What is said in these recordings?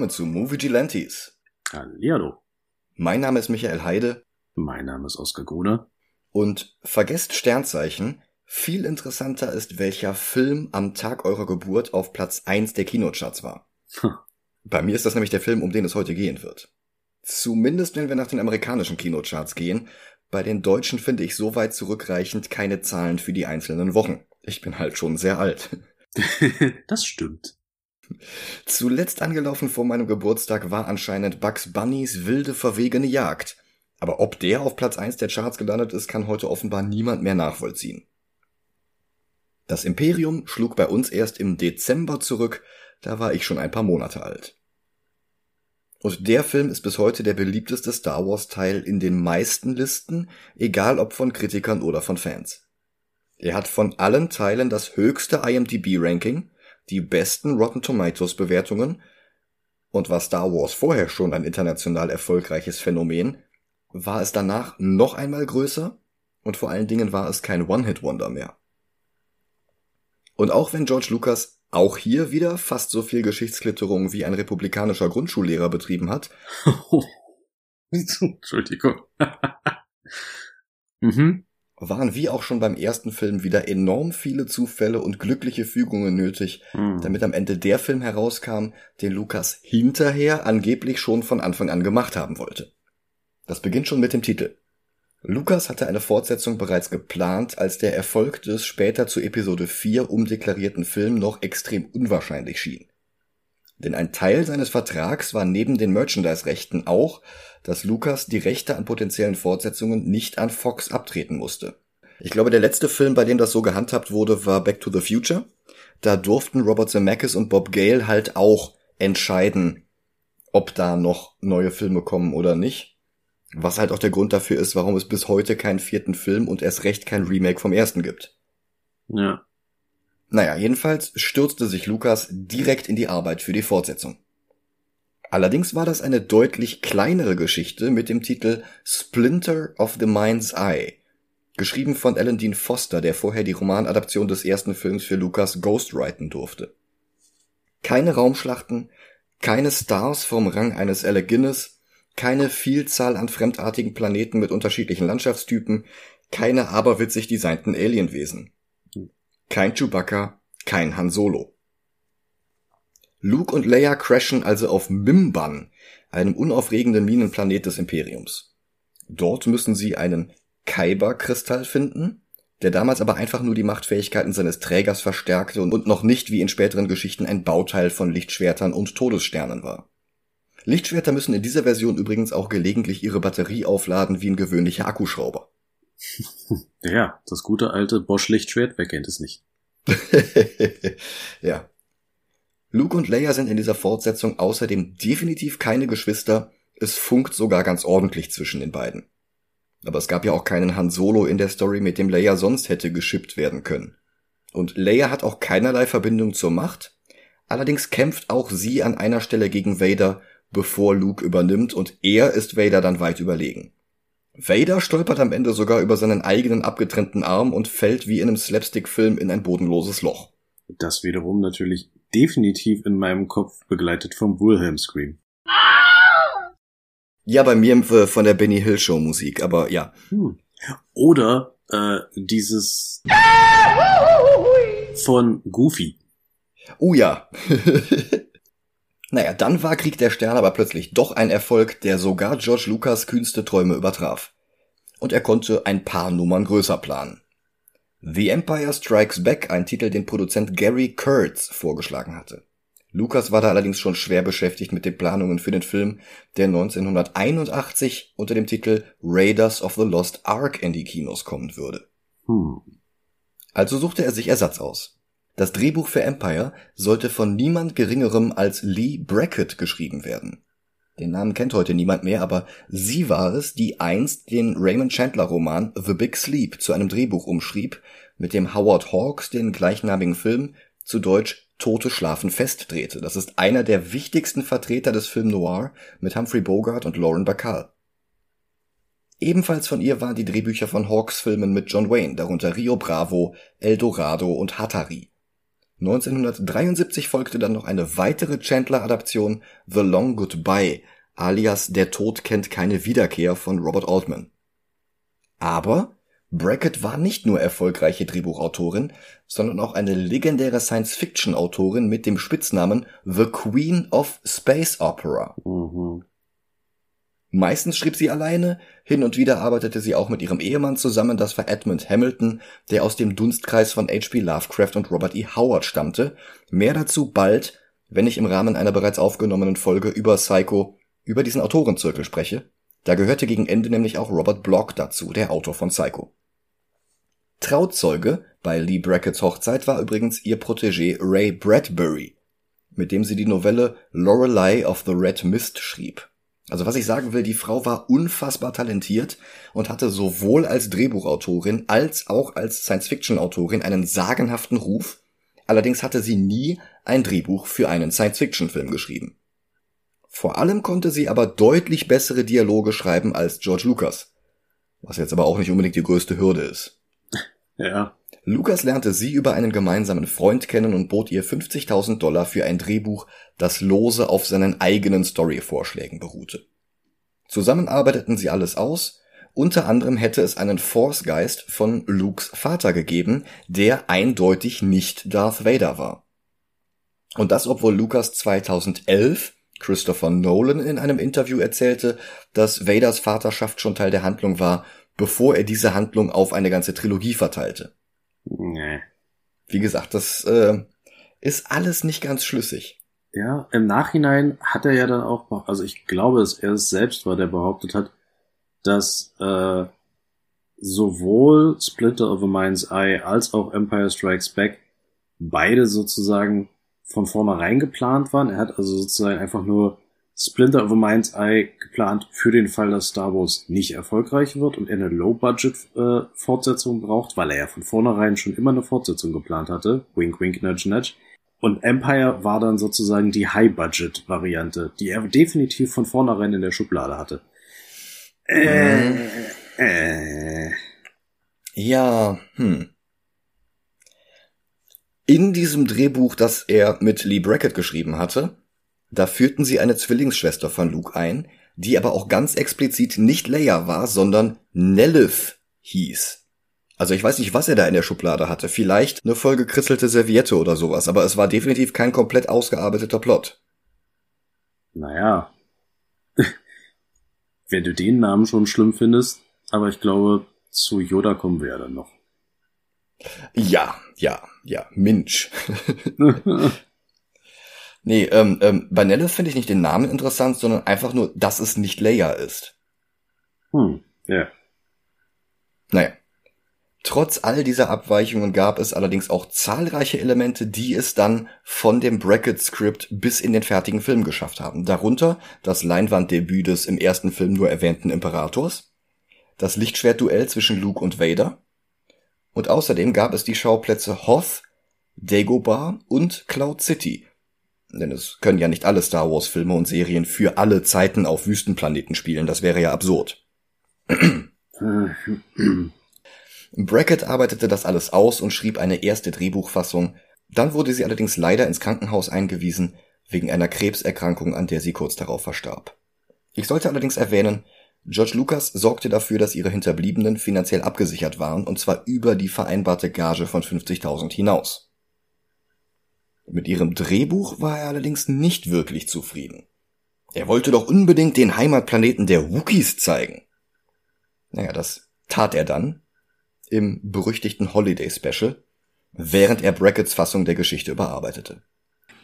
willkommen zu Movie Gelantes. Hallihallo. Mein Name ist Michael Heide. Mein Name ist Oskar Gruner. Und vergesst Sternzeichen. Viel interessanter ist, welcher Film am Tag eurer Geburt auf Platz 1 der Kinocharts war. Hm. Bei mir ist das nämlich der Film, um den es heute gehen wird. Zumindest wenn wir nach den amerikanischen Kinocharts gehen. Bei den deutschen finde ich soweit zurückreichend keine Zahlen für die einzelnen Wochen. Ich bin halt schon sehr alt. das stimmt. Zuletzt angelaufen vor meinem Geburtstag war anscheinend Bugs Bunnys wilde verwegene Jagd. Aber ob der auf Platz 1 der Charts gelandet ist, kann heute offenbar niemand mehr nachvollziehen. Das Imperium schlug bei uns erst im Dezember zurück, da war ich schon ein paar Monate alt. Und der Film ist bis heute der beliebteste Star Wars Teil in den meisten Listen, egal ob von Kritikern oder von Fans. Er hat von allen Teilen das höchste IMDb-Ranking, die besten Rotten Tomatoes Bewertungen und war Star Wars vorher schon ein international erfolgreiches Phänomen, war es danach noch einmal größer und vor allen Dingen war es kein One-Hit-Wonder mehr. Und auch wenn George Lucas auch hier wieder fast so viel Geschichtsklitterung wie ein republikanischer Grundschullehrer betrieben hat. Entschuldigung. mhm waren wie auch schon beim ersten Film wieder enorm viele Zufälle und glückliche Fügungen nötig, mhm. damit am Ende der Film herauskam, den Lukas hinterher angeblich schon von Anfang an gemacht haben wollte. Das beginnt schon mit dem Titel. Lukas hatte eine Fortsetzung bereits geplant, als der Erfolg des später zu Episode 4 umdeklarierten Film noch extrem unwahrscheinlich schien. Denn ein Teil seines Vertrags war neben den Merchandise-Rechten auch, dass Lucas die Rechte an potenziellen Fortsetzungen nicht an Fox abtreten musste. Ich glaube, der letzte Film, bei dem das so gehandhabt wurde, war Back to the Future. Da durften Robert Zemeckis und Bob Gale halt auch entscheiden, ob da noch neue Filme kommen oder nicht. Was halt auch der Grund dafür ist, warum es bis heute keinen vierten Film und erst recht kein Remake vom ersten gibt. Ja. Naja, jedenfalls stürzte sich Lukas direkt in die Arbeit für die Fortsetzung. Allerdings war das eine deutlich kleinere Geschichte mit dem Titel Splinter of the Mind's Eye, geschrieben von Alan Dean Foster, der vorher die Romanadaption des ersten Films für Lucas ghostwriten durfte. Keine Raumschlachten, keine Stars vom Rang eines Alec Guinness, keine Vielzahl an fremdartigen Planeten mit unterschiedlichen Landschaftstypen, keine aberwitzig designten Alienwesen. Kein Chewbacca, kein Han Solo. Luke und Leia crashen also auf Mimban, einem unaufregenden Minenplanet des Imperiums. Dort müssen sie einen Kyber-Kristall finden, der damals aber einfach nur die Machtfähigkeiten seines Trägers verstärkte und noch nicht wie in späteren Geschichten ein Bauteil von Lichtschwertern und Todessternen war. Lichtschwerter müssen in dieser Version übrigens auch gelegentlich ihre Batterie aufladen wie ein gewöhnlicher Akkuschrauber. Ja, das gute alte Bosch-Lichtschwert, wer kennt es nicht? ja. Luke und Leia sind in dieser Fortsetzung außerdem definitiv keine Geschwister, es funkt sogar ganz ordentlich zwischen den beiden. Aber es gab ja auch keinen Han Solo in der Story, mit dem Leia sonst hätte geschippt werden können. Und Leia hat auch keinerlei Verbindung zur Macht, allerdings kämpft auch sie an einer Stelle gegen Vader, bevor Luke übernimmt und er ist Vader dann weit überlegen. Vader stolpert am Ende sogar über seinen eigenen abgetrennten Arm und fällt wie in einem Slapstick-Film in ein bodenloses Loch. Das wiederum natürlich definitiv in meinem Kopf begleitet vom Wilhelm Scream. Ja, bei mir äh, von der Benny Hill Show Musik, aber ja. Hm. Oder äh, dieses von Goofy. Oh ja. Naja, dann war Krieg der Sterne aber plötzlich doch ein Erfolg, der sogar George Lucas kühnste Träume übertraf. Und er konnte ein paar Nummern größer planen. The Empire Strikes Back, ein Titel, den Produzent Gary Kurtz vorgeschlagen hatte. Lucas war da allerdings schon schwer beschäftigt mit den Planungen für den Film, der 1981 unter dem Titel Raiders of the Lost Ark in die Kinos kommen würde. Hm. Also suchte er sich Ersatz aus. Das Drehbuch für Empire sollte von niemand geringerem als Lee Brackett geschrieben werden. Den Namen kennt heute niemand mehr, aber sie war es, die einst den Raymond Chandler Roman The Big Sleep zu einem Drehbuch umschrieb, mit dem Howard Hawks den gleichnamigen Film zu Deutsch Tote schlafen festdrehte. Das ist einer der wichtigsten Vertreter des Film Noir mit Humphrey Bogart und Lauren Bacall. Ebenfalls von ihr waren die Drehbücher von Hawks Filmen mit John Wayne, darunter Rio Bravo, El Dorado und Hatari. 1973 folgte dann noch eine weitere Chandler-Adaption The Long Goodbye, alias Der Tod kennt keine Wiederkehr von Robert Altman. Aber Brackett war nicht nur erfolgreiche Drehbuchautorin, sondern auch eine legendäre Science-Fiction-Autorin mit dem Spitznamen The Queen of Space Opera. Mhm. Meistens schrieb sie alleine, hin und wieder arbeitete sie auch mit ihrem Ehemann zusammen, das war Edmund Hamilton, der aus dem Dunstkreis von H.P. Lovecraft und Robert E. Howard stammte. Mehr dazu bald, wenn ich im Rahmen einer bereits aufgenommenen Folge über Psycho über diesen Autorenzirkel spreche. Da gehörte gegen Ende nämlich auch Robert Block dazu, der Autor von Psycho. Trauzeuge bei Lee Bracketts Hochzeit war übrigens ihr Protégé Ray Bradbury, mit dem sie die Novelle Lorelei of the Red Mist schrieb. Also was ich sagen will, die Frau war unfassbar talentiert und hatte sowohl als Drehbuchautorin als auch als Science-Fiction-Autorin einen sagenhaften Ruf. Allerdings hatte sie nie ein Drehbuch für einen Science-Fiction-Film geschrieben. Vor allem konnte sie aber deutlich bessere Dialoge schreiben als George Lucas. Was jetzt aber auch nicht unbedingt die größte Hürde ist. Ja. Lucas lernte sie über einen gemeinsamen Freund kennen und bot ihr 50.000 Dollar für ein Drehbuch, das lose auf seinen eigenen Storyvorschlägen beruhte. Zusammen arbeiteten sie alles aus, unter anderem hätte es einen Force-Geist von Lukes Vater gegeben, der eindeutig nicht Darth Vader war. Und das, obwohl Lucas 2011 Christopher Nolan in einem Interview erzählte, dass Vaders Vaterschaft schon Teil der Handlung war, bevor er diese Handlung auf eine ganze Trilogie verteilte. Nee. Wie gesagt, das äh, ist alles nicht ganz schlüssig. Ja, im Nachhinein hat er ja dann auch, also ich glaube, dass er es selbst war, der behauptet hat, dass äh, sowohl Splinter of a Mind's Eye als auch Empire Strikes Back beide sozusagen von vornherein geplant waren. Er hat also sozusagen einfach nur Splinter of a Mind's Eye geplant für den Fall, dass Star Wars nicht erfolgreich wird und er eine Low-Budget-Fortsetzung äh, braucht, weil er ja von vornherein schon immer eine Fortsetzung geplant hatte. Wink, wink, nudge, nudge. Und Empire war dann sozusagen die High-Budget-Variante, die er definitiv von vornherein in der Schublade hatte. Äh, äh. Ja, hm. In diesem Drehbuch, das er mit Lee Brackett geschrieben hatte, da führten sie eine Zwillingsschwester von Luke ein, die aber auch ganz explizit nicht Leia war, sondern Nelith hieß. Also ich weiß nicht, was er da in der Schublade hatte. Vielleicht eine vollgekrisselte Serviette oder sowas, aber es war definitiv kein komplett ausgearbeiteter Plot. Naja. Wenn du den Namen schon schlimm findest, aber ich glaube, zu Yoda kommen wir ja dann noch. Ja, ja, ja, Minch. Nee, ähm, ähm, bei Nelle finde ich nicht den Namen interessant, sondern einfach nur, dass es nicht Leia ist. Hm, ja. Naja. Trotz all dieser Abweichungen gab es allerdings auch zahlreiche Elemente, die es dann von dem Bracket-Script bis in den fertigen Film geschafft haben. Darunter das Leinwanddebüt des im ersten Film nur erwähnten Imperators, das Lichtschwertduell zwischen Luke und Vader, und außerdem gab es die Schauplätze Hoth, Dagobah und Cloud City, denn es können ja nicht alle Star Wars Filme und Serien für alle Zeiten auf Wüstenplaneten spielen, das wäre ja absurd. Brackett arbeitete das alles aus und schrieb eine erste Drehbuchfassung, dann wurde sie allerdings leider ins Krankenhaus eingewiesen, wegen einer Krebserkrankung, an der sie kurz darauf verstarb. Ich sollte allerdings erwähnen, George Lucas sorgte dafür, dass ihre Hinterbliebenen finanziell abgesichert waren, und zwar über die vereinbarte Gage von 50.000 hinaus. Mit ihrem Drehbuch war er allerdings nicht wirklich zufrieden. Er wollte doch unbedingt den Heimatplaneten der Wookies zeigen. Naja, das tat er dann im berüchtigten Holiday Special, während er Brackets Fassung der Geschichte überarbeitete.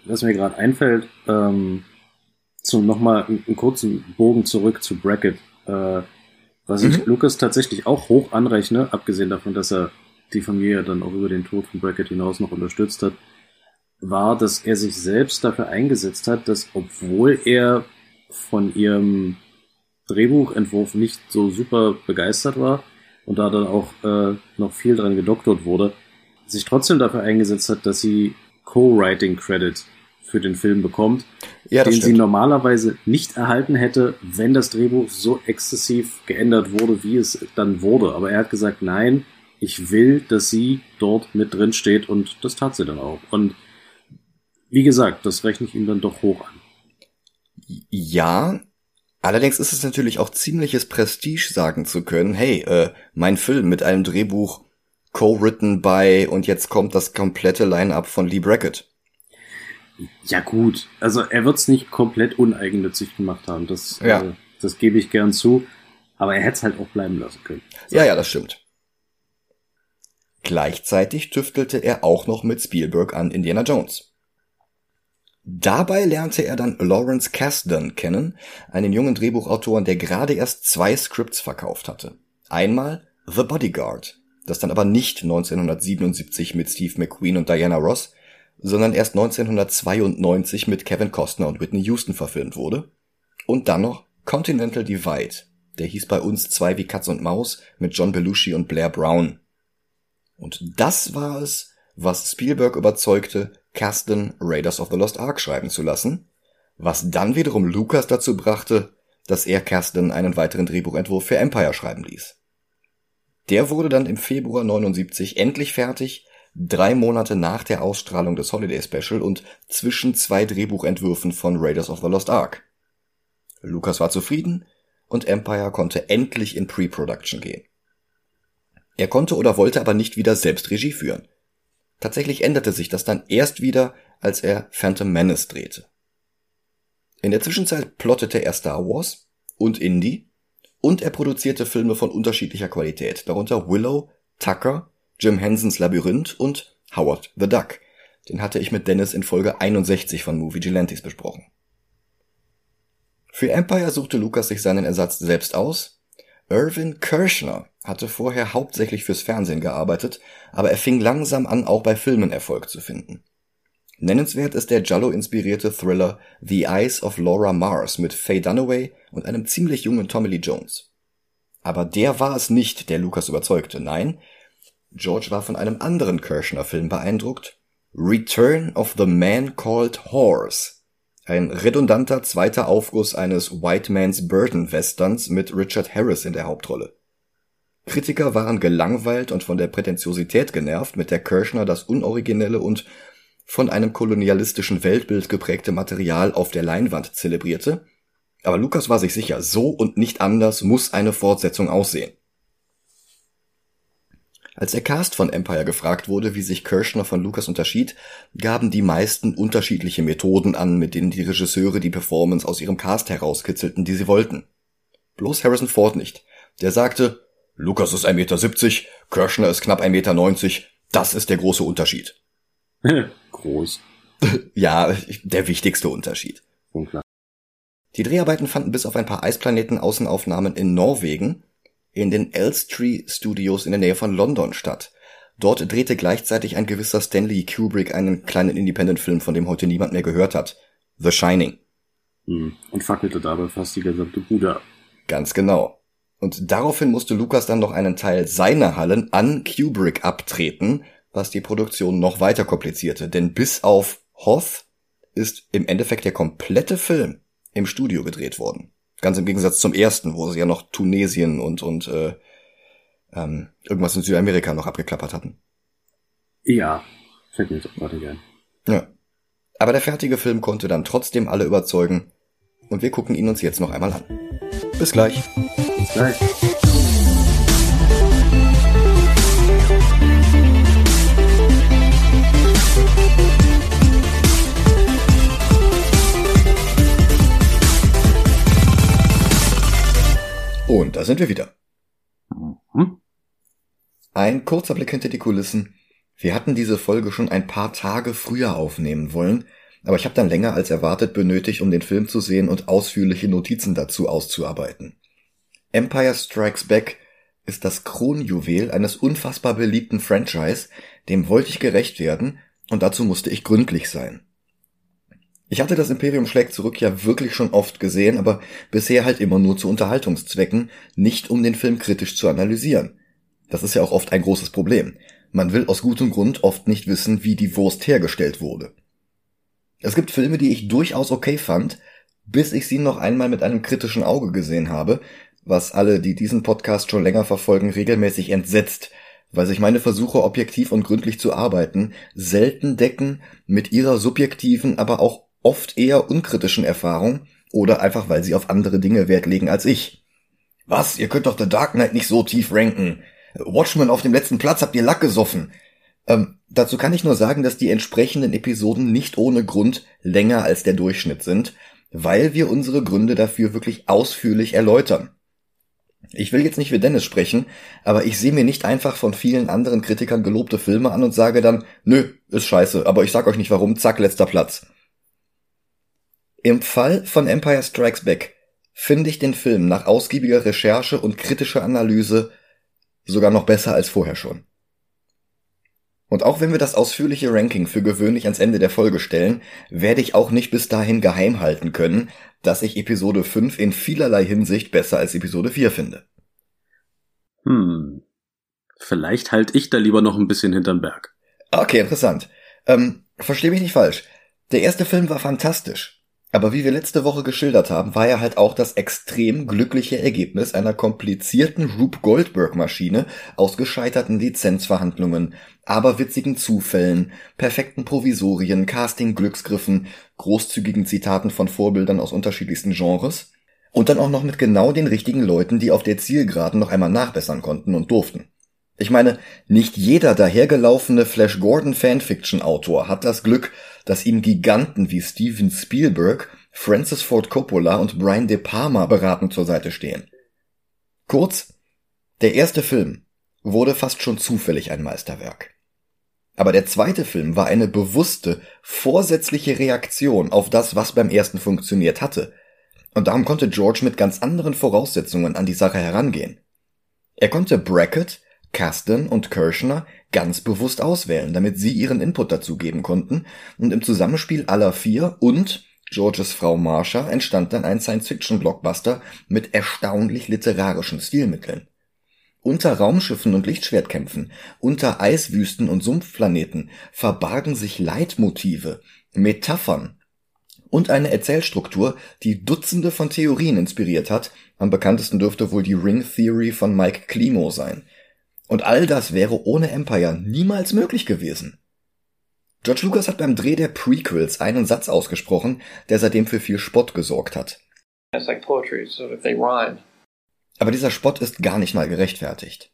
Was mir gerade einfällt, ähm, zum nochmal einen, kurzen Bogen zurück zu Brackett, äh, was ich mhm. Lucas tatsächlich auch hoch anrechne, abgesehen davon, dass er die Familie dann auch über den Tod von Brackett hinaus noch unterstützt hat, war, dass er sich selbst dafür eingesetzt hat, dass obwohl er von ihrem Drehbuchentwurf nicht so super begeistert war und da dann auch äh, noch viel dran gedoktert wurde, sich trotzdem dafür eingesetzt hat, dass sie Co-Writing Credit für den Film bekommt, ja, den stimmt. sie normalerweise nicht erhalten hätte, wenn das Drehbuch so exzessiv geändert wurde, wie es dann wurde. Aber er hat gesagt, nein, ich will, dass sie dort mit drin steht und das tat sie dann auch. Und wie gesagt, das rechne ich ihm dann doch hoch an. Ja, allerdings ist es natürlich auch ziemliches Prestige sagen zu können, hey, äh, mein Film mit einem Drehbuch co-written by und jetzt kommt das komplette Line-up von Lee Brackett. Ja gut, also er wird es nicht komplett uneigennützig gemacht haben, das, ja. äh, das gebe ich gern zu, aber er hätte es halt auch bleiben lassen können. Ja, ja, das stimmt. Gleichzeitig tüftelte er auch noch mit Spielberg an Indiana Jones. Dabei lernte er dann Lawrence Kasdan kennen, einen jungen Drehbuchautoren, der gerade erst zwei Scripts verkauft hatte. Einmal The Bodyguard, das dann aber nicht 1977 mit Steve McQueen und Diana Ross, sondern erst 1992 mit Kevin Costner und Whitney Houston verfilmt wurde. Und dann noch Continental Divide, der hieß bei uns zwei wie Katz und Maus mit John Belushi und Blair Brown. Und das war es, was Spielberg überzeugte, Kasdan Raiders of the Lost Ark schreiben zu lassen, was dann wiederum Lucas dazu brachte, dass er Kasdan einen weiteren Drehbuchentwurf für Empire schreiben ließ. Der wurde dann im Februar 79 endlich fertig, drei Monate nach der Ausstrahlung des Holiday Special und zwischen zwei Drehbuchentwürfen von Raiders of the Lost Ark. Lucas war zufrieden und Empire konnte endlich in Pre-Production gehen. Er konnte oder wollte aber nicht wieder selbst Regie führen. Tatsächlich änderte sich das dann erst wieder, als er Phantom Menace drehte. In der Zwischenzeit plottete er Star Wars und Indie und er produzierte Filme von unterschiedlicher Qualität, darunter Willow, Tucker, Jim Hensons Labyrinth und Howard the Duck. Den hatte ich mit Dennis in Folge 61 von Movie Gelantes besprochen. Für Empire suchte Lucas sich seinen Ersatz selbst aus. Irvin Kirschner hatte vorher hauptsächlich fürs Fernsehen gearbeitet, aber er fing langsam an, auch bei Filmen Erfolg zu finden. Nennenswert ist der Giallo-inspirierte Thriller The Eyes of Laura Mars mit Faye Dunaway und einem ziemlich jungen Tommy Lee Jones. Aber der war es nicht, der Lucas überzeugte. Nein, George war von einem anderen Kirschner-Film beeindruckt. Return of the Man Called Horse. Ein redundanter zweiter Aufguss eines White Man's Burden Westerns mit Richard Harris in der Hauptrolle. Kritiker waren gelangweilt und von der Prätentiosität genervt, mit der Kirschner das unoriginelle und von einem kolonialistischen Weltbild geprägte Material auf der Leinwand zelebrierte, aber Lukas war sich sicher, so und nicht anders muss eine Fortsetzung aussehen. Als der Cast von Empire gefragt wurde, wie sich Kirschner von Lucas unterschied, gaben die meisten unterschiedliche Methoden an, mit denen die Regisseure die Performance aus ihrem Cast herauskitzelten, die sie wollten. Bloß Harrison Ford nicht. Der sagte, Lukas ist 1,70 Meter, Kirschner ist knapp 1,90 Meter, das ist der große Unterschied. Groß. ja, der wichtigste Unterschied. Unklar. Die Dreharbeiten fanden bis auf ein paar Eisplaneten-Außenaufnahmen in Norwegen in den Elstree Studios in der Nähe von London statt. Dort drehte gleichzeitig ein gewisser Stanley Kubrick einen kleinen Independent-Film, von dem heute niemand mehr gehört hat. The Shining. Hm. Und fackelte dabei fast die gesamte Bude ab. Ganz genau. Und daraufhin musste Lucas dann noch einen Teil seiner Hallen an Kubrick abtreten, was die Produktion noch weiter komplizierte. Denn bis auf Hoth ist im Endeffekt der komplette Film im Studio gedreht worden. Ganz im Gegensatz zum ersten, wo sie ja noch Tunesien und, und äh, ähm, irgendwas in Südamerika noch abgeklappert hatten. Ja, fällt mir jetzt auch gerade gern. Ja. Aber der fertige Film konnte dann trotzdem alle überzeugen und wir gucken ihn uns jetzt noch einmal an. Bis gleich. Bis gleich. Und da sind wir wieder. Mhm. Ein kurzer Blick hinter die Kulissen. Wir hatten diese Folge schon ein paar Tage früher aufnehmen wollen, aber ich habe dann länger als erwartet benötigt, um den Film zu sehen und ausführliche Notizen dazu auszuarbeiten. Empire Strikes Back ist das Kronjuwel eines unfassbar beliebten Franchise, dem wollte ich gerecht werden, und dazu musste ich gründlich sein. Ich hatte das Imperium schlägt zurück ja wirklich schon oft gesehen, aber bisher halt immer nur zu Unterhaltungszwecken, nicht um den Film kritisch zu analysieren. Das ist ja auch oft ein großes Problem. Man will aus gutem Grund oft nicht wissen, wie die Wurst hergestellt wurde. Es gibt Filme, die ich durchaus okay fand, bis ich sie noch einmal mit einem kritischen Auge gesehen habe, was alle, die diesen Podcast schon länger verfolgen, regelmäßig entsetzt, weil sich meine Versuche, objektiv und gründlich zu arbeiten, selten decken mit ihrer subjektiven, aber auch oft eher unkritischen Erfahrung oder einfach weil sie auf andere Dinge Wert legen als ich. Was? Ihr könnt doch The Dark Knight nicht so tief ranken. Watchmen auf dem letzten Platz habt ihr Lack gesoffen. Ähm, dazu kann ich nur sagen, dass die entsprechenden Episoden nicht ohne Grund länger als der Durchschnitt sind, weil wir unsere Gründe dafür wirklich ausführlich erläutern. Ich will jetzt nicht für Dennis sprechen, aber ich sehe mir nicht einfach von vielen anderen Kritikern gelobte Filme an und sage dann, nö, ist scheiße, aber ich sag euch nicht warum, zack, letzter Platz. Im Fall von Empire Strikes Back finde ich den Film nach ausgiebiger Recherche und kritischer Analyse sogar noch besser als vorher schon. Und auch wenn wir das ausführliche Ranking für gewöhnlich ans Ende der Folge stellen, werde ich auch nicht bis dahin geheim halten können, dass ich Episode 5 in vielerlei Hinsicht besser als Episode 4 finde. Hm. Vielleicht halte ich da lieber noch ein bisschen hinterm Berg. Okay, interessant. Ähm, versteh mich nicht falsch. Der erste Film war fantastisch. Aber wie wir letzte Woche geschildert haben, war er halt auch das extrem glückliche Ergebnis einer komplizierten Rube Goldberg-Maschine aus gescheiterten Lizenzverhandlungen, aberwitzigen Zufällen, perfekten Provisorien, Casting-Glücksgriffen, großzügigen Zitaten von Vorbildern aus unterschiedlichsten Genres und dann auch noch mit genau den richtigen Leuten, die auf der Zielgeraden noch einmal nachbessern konnten und durften. Ich meine, nicht jeder dahergelaufene Flash Gordon Fanfiction Autor hat das Glück, dass ihm Giganten wie Steven Spielberg, Francis Ford Coppola und Brian De Palma beratend zur Seite stehen. Kurz, der erste Film wurde fast schon zufällig ein Meisterwerk. Aber der zweite Film war eine bewusste, vorsätzliche Reaktion auf das, was beim ersten funktioniert hatte. Und darum konnte George mit ganz anderen Voraussetzungen an die Sache herangehen. Er konnte Brackett, Kasten und Kirschner ganz bewusst auswählen, damit sie ihren Input dazu geben konnten, und im Zusammenspiel aller vier und Georges Frau Marsha entstand dann ein Science-Fiction-Blockbuster mit erstaunlich literarischen Stilmitteln. Unter Raumschiffen und Lichtschwertkämpfen, unter Eiswüsten und Sumpfplaneten verbargen sich Leitmotive, Metaphern und eine Erzählstruktur, die Dutzende von Theorien inspiriert hat. Am bekanntesten dürfte wohl die Ring Theory von Mike Klimo sein, und all das wäre ohne Empire niemals möglich gewesen. George Lucas hat beim Dreh der Prequels einen Satz ausgesprochen, der seitdem für viel Spott gesorgt hat. Aber dieser Spott ist gar nicht mal gerechtfertigt.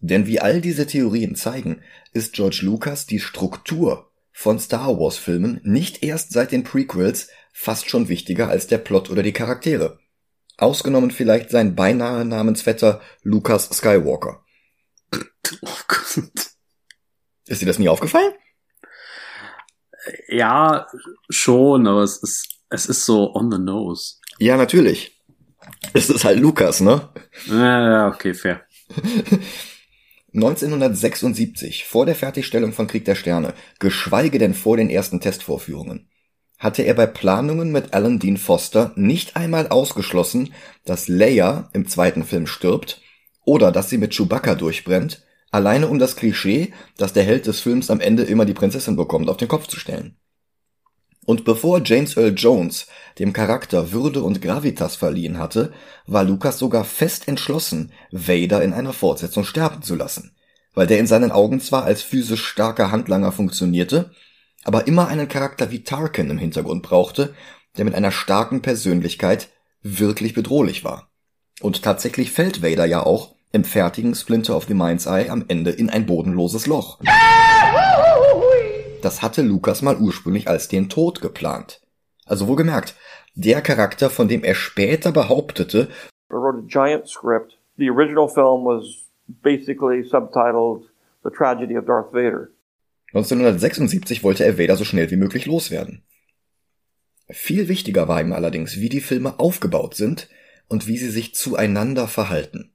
Denn wie all diese Theorien zeigen, ist George Lucas die Struktur von Star Wars Filmen nicht erst seit den Prequels fast schon wichtiger als der Plot oder die Charaktere. Ausgenommen vielleicht sein beinahe Namensvetter Lucas Skywalker. Oh Gott. Ist dir das nie aufgefallen? Ja, schon, aber es ist, es ist so on the nose. Ja, natürlich. Es ist halt Lukas, ne? Ja, okay, fair. 1976, vor der Fertigstellung von Krieg der Sterne, geschweige denn vor den ersten Testvorführungen, hatte er bei Planungen mit Alan Dean Foster nicht einmal ausgeschlossen, dass Leia im zweiten Film stirbt oder dass sie mit Chewbacca durchbrennt, Alleine um das Klischee, dass der Held des Films am Ende immer die Prinzessin bekommt, auf den Kopf zu stellen. Und bevor James Earl Jones dem Charakter Würde und Gravitas verliehen hatte, war Lucas sogar fest entschlossen, Vader in einer Fortsetzung sterben zu lassen, weil der in seinen Augen zwar als physisch starker Handlanger funktionierte, aber immer einen Charakter wie Tarkin im Hintergrund brauchte, der mit einer starken Persönlichkeit wirklich bedrohlich war. Und tatsächlich fällt Vader ja auch im fertigen Splinter of the Mind's Eye am Ende in ein bodenloses Loch. Das hatte Lukas mal ursprünglich als den Tod geplant. Also wohlgemerkt, der Charakter, von dem er später behauptete, I wrote a giant script. The original film was basically subtitled The Tragedy of Darth Vader. 1976 wollte er Vader so schnell wie möglich loswerden. Viel wichtiger war ihm allerdings, wie die Filme aufgebaut sind und wie sie sich zueinander verhalten.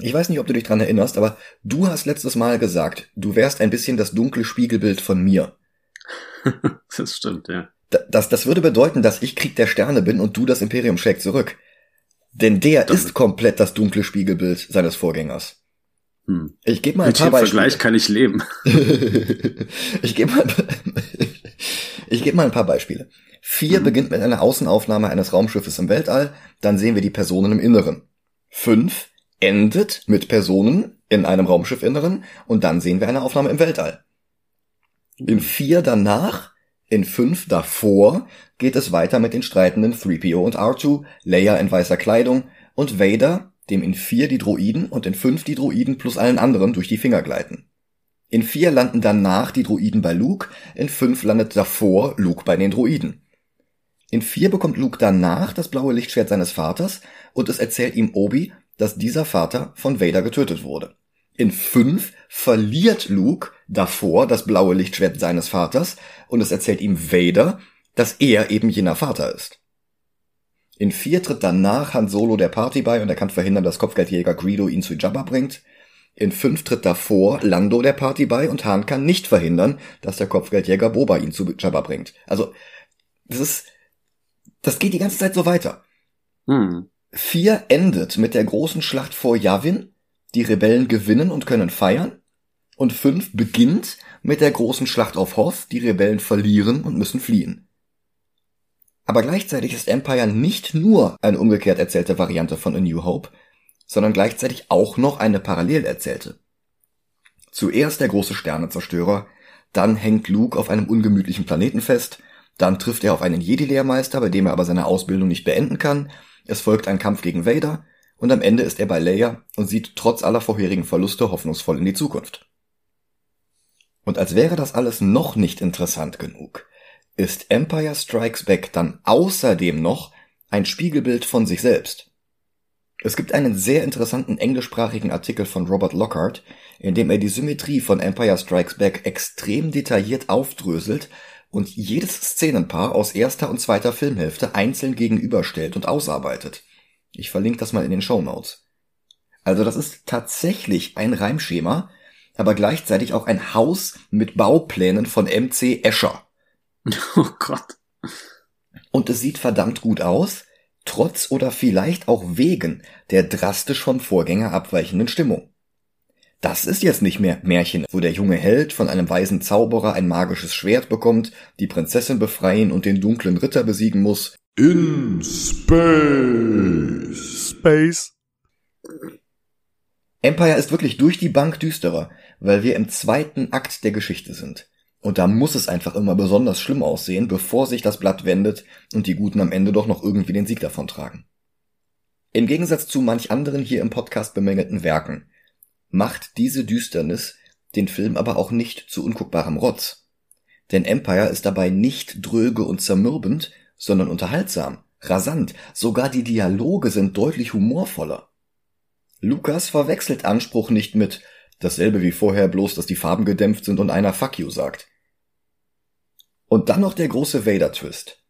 Ich weiß nicht, ob du dich dran erinnerst, aber du hast letztes Mal gesagt, du wärst ein bisschen das dunkle Spiegelbild von mir. das stimmt, ja. Das, das würde bedeuten, dass ich Krieg der Sterne bin und du das Imperium schlägt zurück. Denn der das ist komplett das dunkle Spiegelbild seines Vorgängers. Hm. Ich gebe mal ein Mit paar Beispiele. Vergleich kann ich leben. ich gebe mal, ich gebe mal ein paar Beispiele. Vier mhm. beginnt mit einer Außenaufnahme eines Raumschiffes im Weltall, dann sehen wir die Personen im Inneren. Fünf endet mit Personen in einem Raumschiffinneren und dann sehen wir eine Aufnahme im Weltall. In vier danach, in fünf davor geht es weiter mit den streitenden 3PO und R2, Leia in weißer Kleidung und Vader, dem in vier die Droiden und in fünf die Droiden plus allen anderen durch die Finger gleiten. In vier landen danach die Droiden bei Luke, in fünf landet davor Luke bei den Droiden. In vier bekommt Luke danach das blaue Lichtschwert seines Vaters und es erzählt ihm Obi, dass dieser Vater von Vader getötet wurde. In fünf verliert Luke davor das blaue Lichtschwert seines Vaters und es erzählt ihm Vader, dass er eben jener Vater ist. In vier tritt danach Han Solo der Party bei und er kann verhindern, dass Kopfgeldjäger Greedo ihn zu Jabba bringt. In fünf tritt davor Lando der Party bei und Han kann nicht verhindern, dass der Kopfgeldjäger Boba ihn zu Jabba bringt. Also, das ist, das geht die ganze Zeit so weiter. Hm. Vier endet mit der großen Schlacht vor Yavin. Die Rebellen gewinnen und können feiern. Und fünf beginnt mit der großen Schlacht auf Hoth. Die Rebellen verlieren und müssen fliehen. Aber gleichzeitig ist Empire nicht nur eine umgekehrt erzählte Variante von A New Hope, sondern gleichzeitig auch noch eine parallel erzählte. Zuerst der große Sternezerstörer, dann hängt Luke auf einem ungemütlichen Planeten fest, dann trifft er auf einen Jedi-Lehrmeister, bei dem er aber seine Ausbildung nicht beenden kann, es folgt ein Kampf gegen Vader, und am Ende ist er bei Leia und sieht trotz aller vorherigen Verluste hoffnungsvoll in die Zukunft. Und als wäre das alles noch nicht interessant genug, ist Empire Strikes Back dann außerdem noch ein Spiegelbild von sich selbst. Es gibt einen sehr interessanten englischsprachigen Artikel von Robert Lockhart, in dem er die Symmetrie von Empire Strikes Back extrem detailliert aufdröselt und jedes Szenenpaar aus erster und zweiter Filmhälfte einzeln gegenüberstellt und ausarbeitet. Ich verlinke das mal in den Show Notes. Also das ist tatsächlich ein Reimschema, aber gleichzeitig auch ein Haus mit Bauplänen von MC Escher. Oh Gott. Und es sieht verdammt gut aus, trotz oder vielleicht auch wegen der drastisch vom Vorgänger abweichenden Stimmung. Das ist jetzt nicht mehr Märchen, wo der junge Held von einem weisen Zauberer ein magisches Schwert bekommt, die Prinzessin befreien und den dunklen Ritter besiegen muss. In Space. Space. Empire ist wirklich durch die Bank düsterer, weil wir im zweiten Akt der Geschichte sind. Und da muss es einfach immer besonders schlimm aussehen, bevor sich das Blatt wendet und die Guten am Ende doch noch irgendwie den Sieg davontragen. Im Gegensatz zu manch anderen hier im Podcast bemängelten Werken macht diese Düsternis den Film aber auch nicht zu unguckbarem Rotz. Denn Empire ist dabei nicht dröge und zermürbend, sondern unterhaltsam, rasant, sogar die Dialoge sind deutlich humorvoller. Lukas verwechselt Anspruch nicht mit Dasselbe wie vorher, bloß dass die Farben gedämpft sind und einer Fuck you sagt. Und dann noch der große Vader-Twist,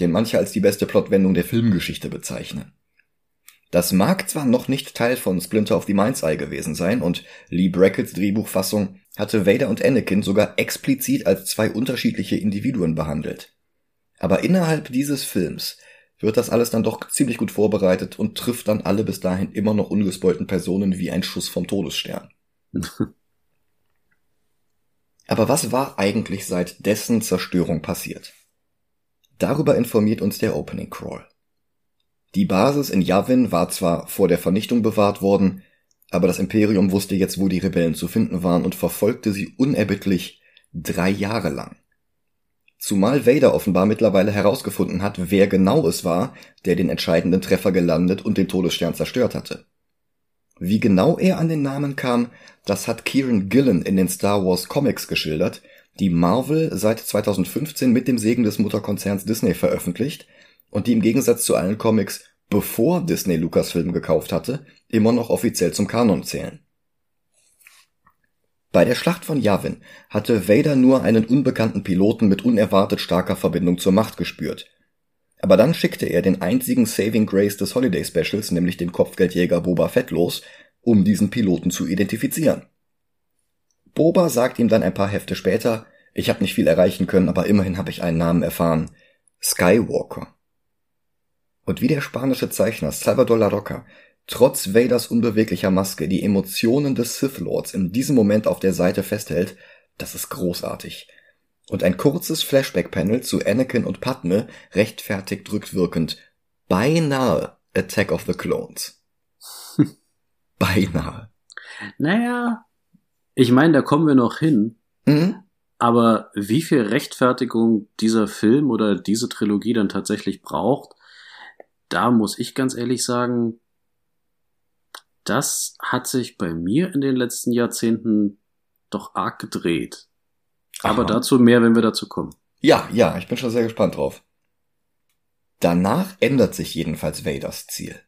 den manche als die beste Plotwendung der Filmgeschichte bezeichnen. Das mag zwar noch nicht Teil von Splinter of the Mind's Eye gewesen sein und Lee Brackett's Drehbuchfassung hatte Vader und Anakin sogar explizit als zwei unterschiedliche Individuen behandelt. Aber innerhalb dieses Films wird das alles dann doch ziemlich gut vorbereitet und trifft dann alle bis dahin immer noch ungespoilten Personen wie ein Schuss vom Todesstern. Aber was war eigentlich seit dessen Zerstörung passiert? Darüber informiert uns der Opening Crawl. Die Basis in Yavin war zwar vor der Vernichtung bewahrt worden, aber das Imperium wusste jetzt, wo die Rebellen zu finden waren und verfolgte sie unerbittlich drei Jahre lang. Zumal Vader offenbar mittlerweile herausgefunden hat, wer genau es war, der den entscheidenden Treffer gelandet und den Todesstern zerstört hatte. Wie genau er an den Namen kam, das hat Kieran Gillen in den Star Wars Comics geschildert, die Marvel seit 2015 mit dem Segen des Mutterkonzerns Disney veröffentlicht und die im Gegensatz zu allen Comics, bevor Disney Lucasfilm gekauft hatte, immer noch offiziell zum Kanon zählen. Bei der Schlacht von Yavin hatte Vader nur einen unbekannten Piloten mit unerwartet starker Verbindung zur Macht gespürt aber dann schickte er den einzigen Saving Grace des Holiday Specials, nämlich den Kopfgeldjäger Boba Fett los, um diesen Piloten zu identifizieren. Boba sagt ihm dann ein paar Hefte später, ich habe nicht viel erreichen können, aber immerhin habe ich einen Namen erfahren. Skywalker. Und wie der spanische Zeichner Salvador La Roca trotz Vaders unbeweglicher Maske die Emotionen des Sith Lords in diesem Moment auf der Seite festhält, das ist großartig und ein kurzes Flashback-Panel zu Anakin und Padme rechtfertigt rückwirkend beinahe Attack of the Clones. Beinahe. Naja, ich meine, da kommen wir noch hin. Mhm. Aber wie viel Rechtfertigung dieser Film oder diese Trilogie dann tatsächlich braucht, da muss ich ganz ehrlich sagen, das hat sich bei mir in den letzten Jahrzehnten doch arg gedreht. Aber Aha. dazu mehr, wenn wir dazu kommen. Ja, ja, ich bin schon sehr gespannt drauf. Danach ändert sich jedenfalls Vaders Ziel.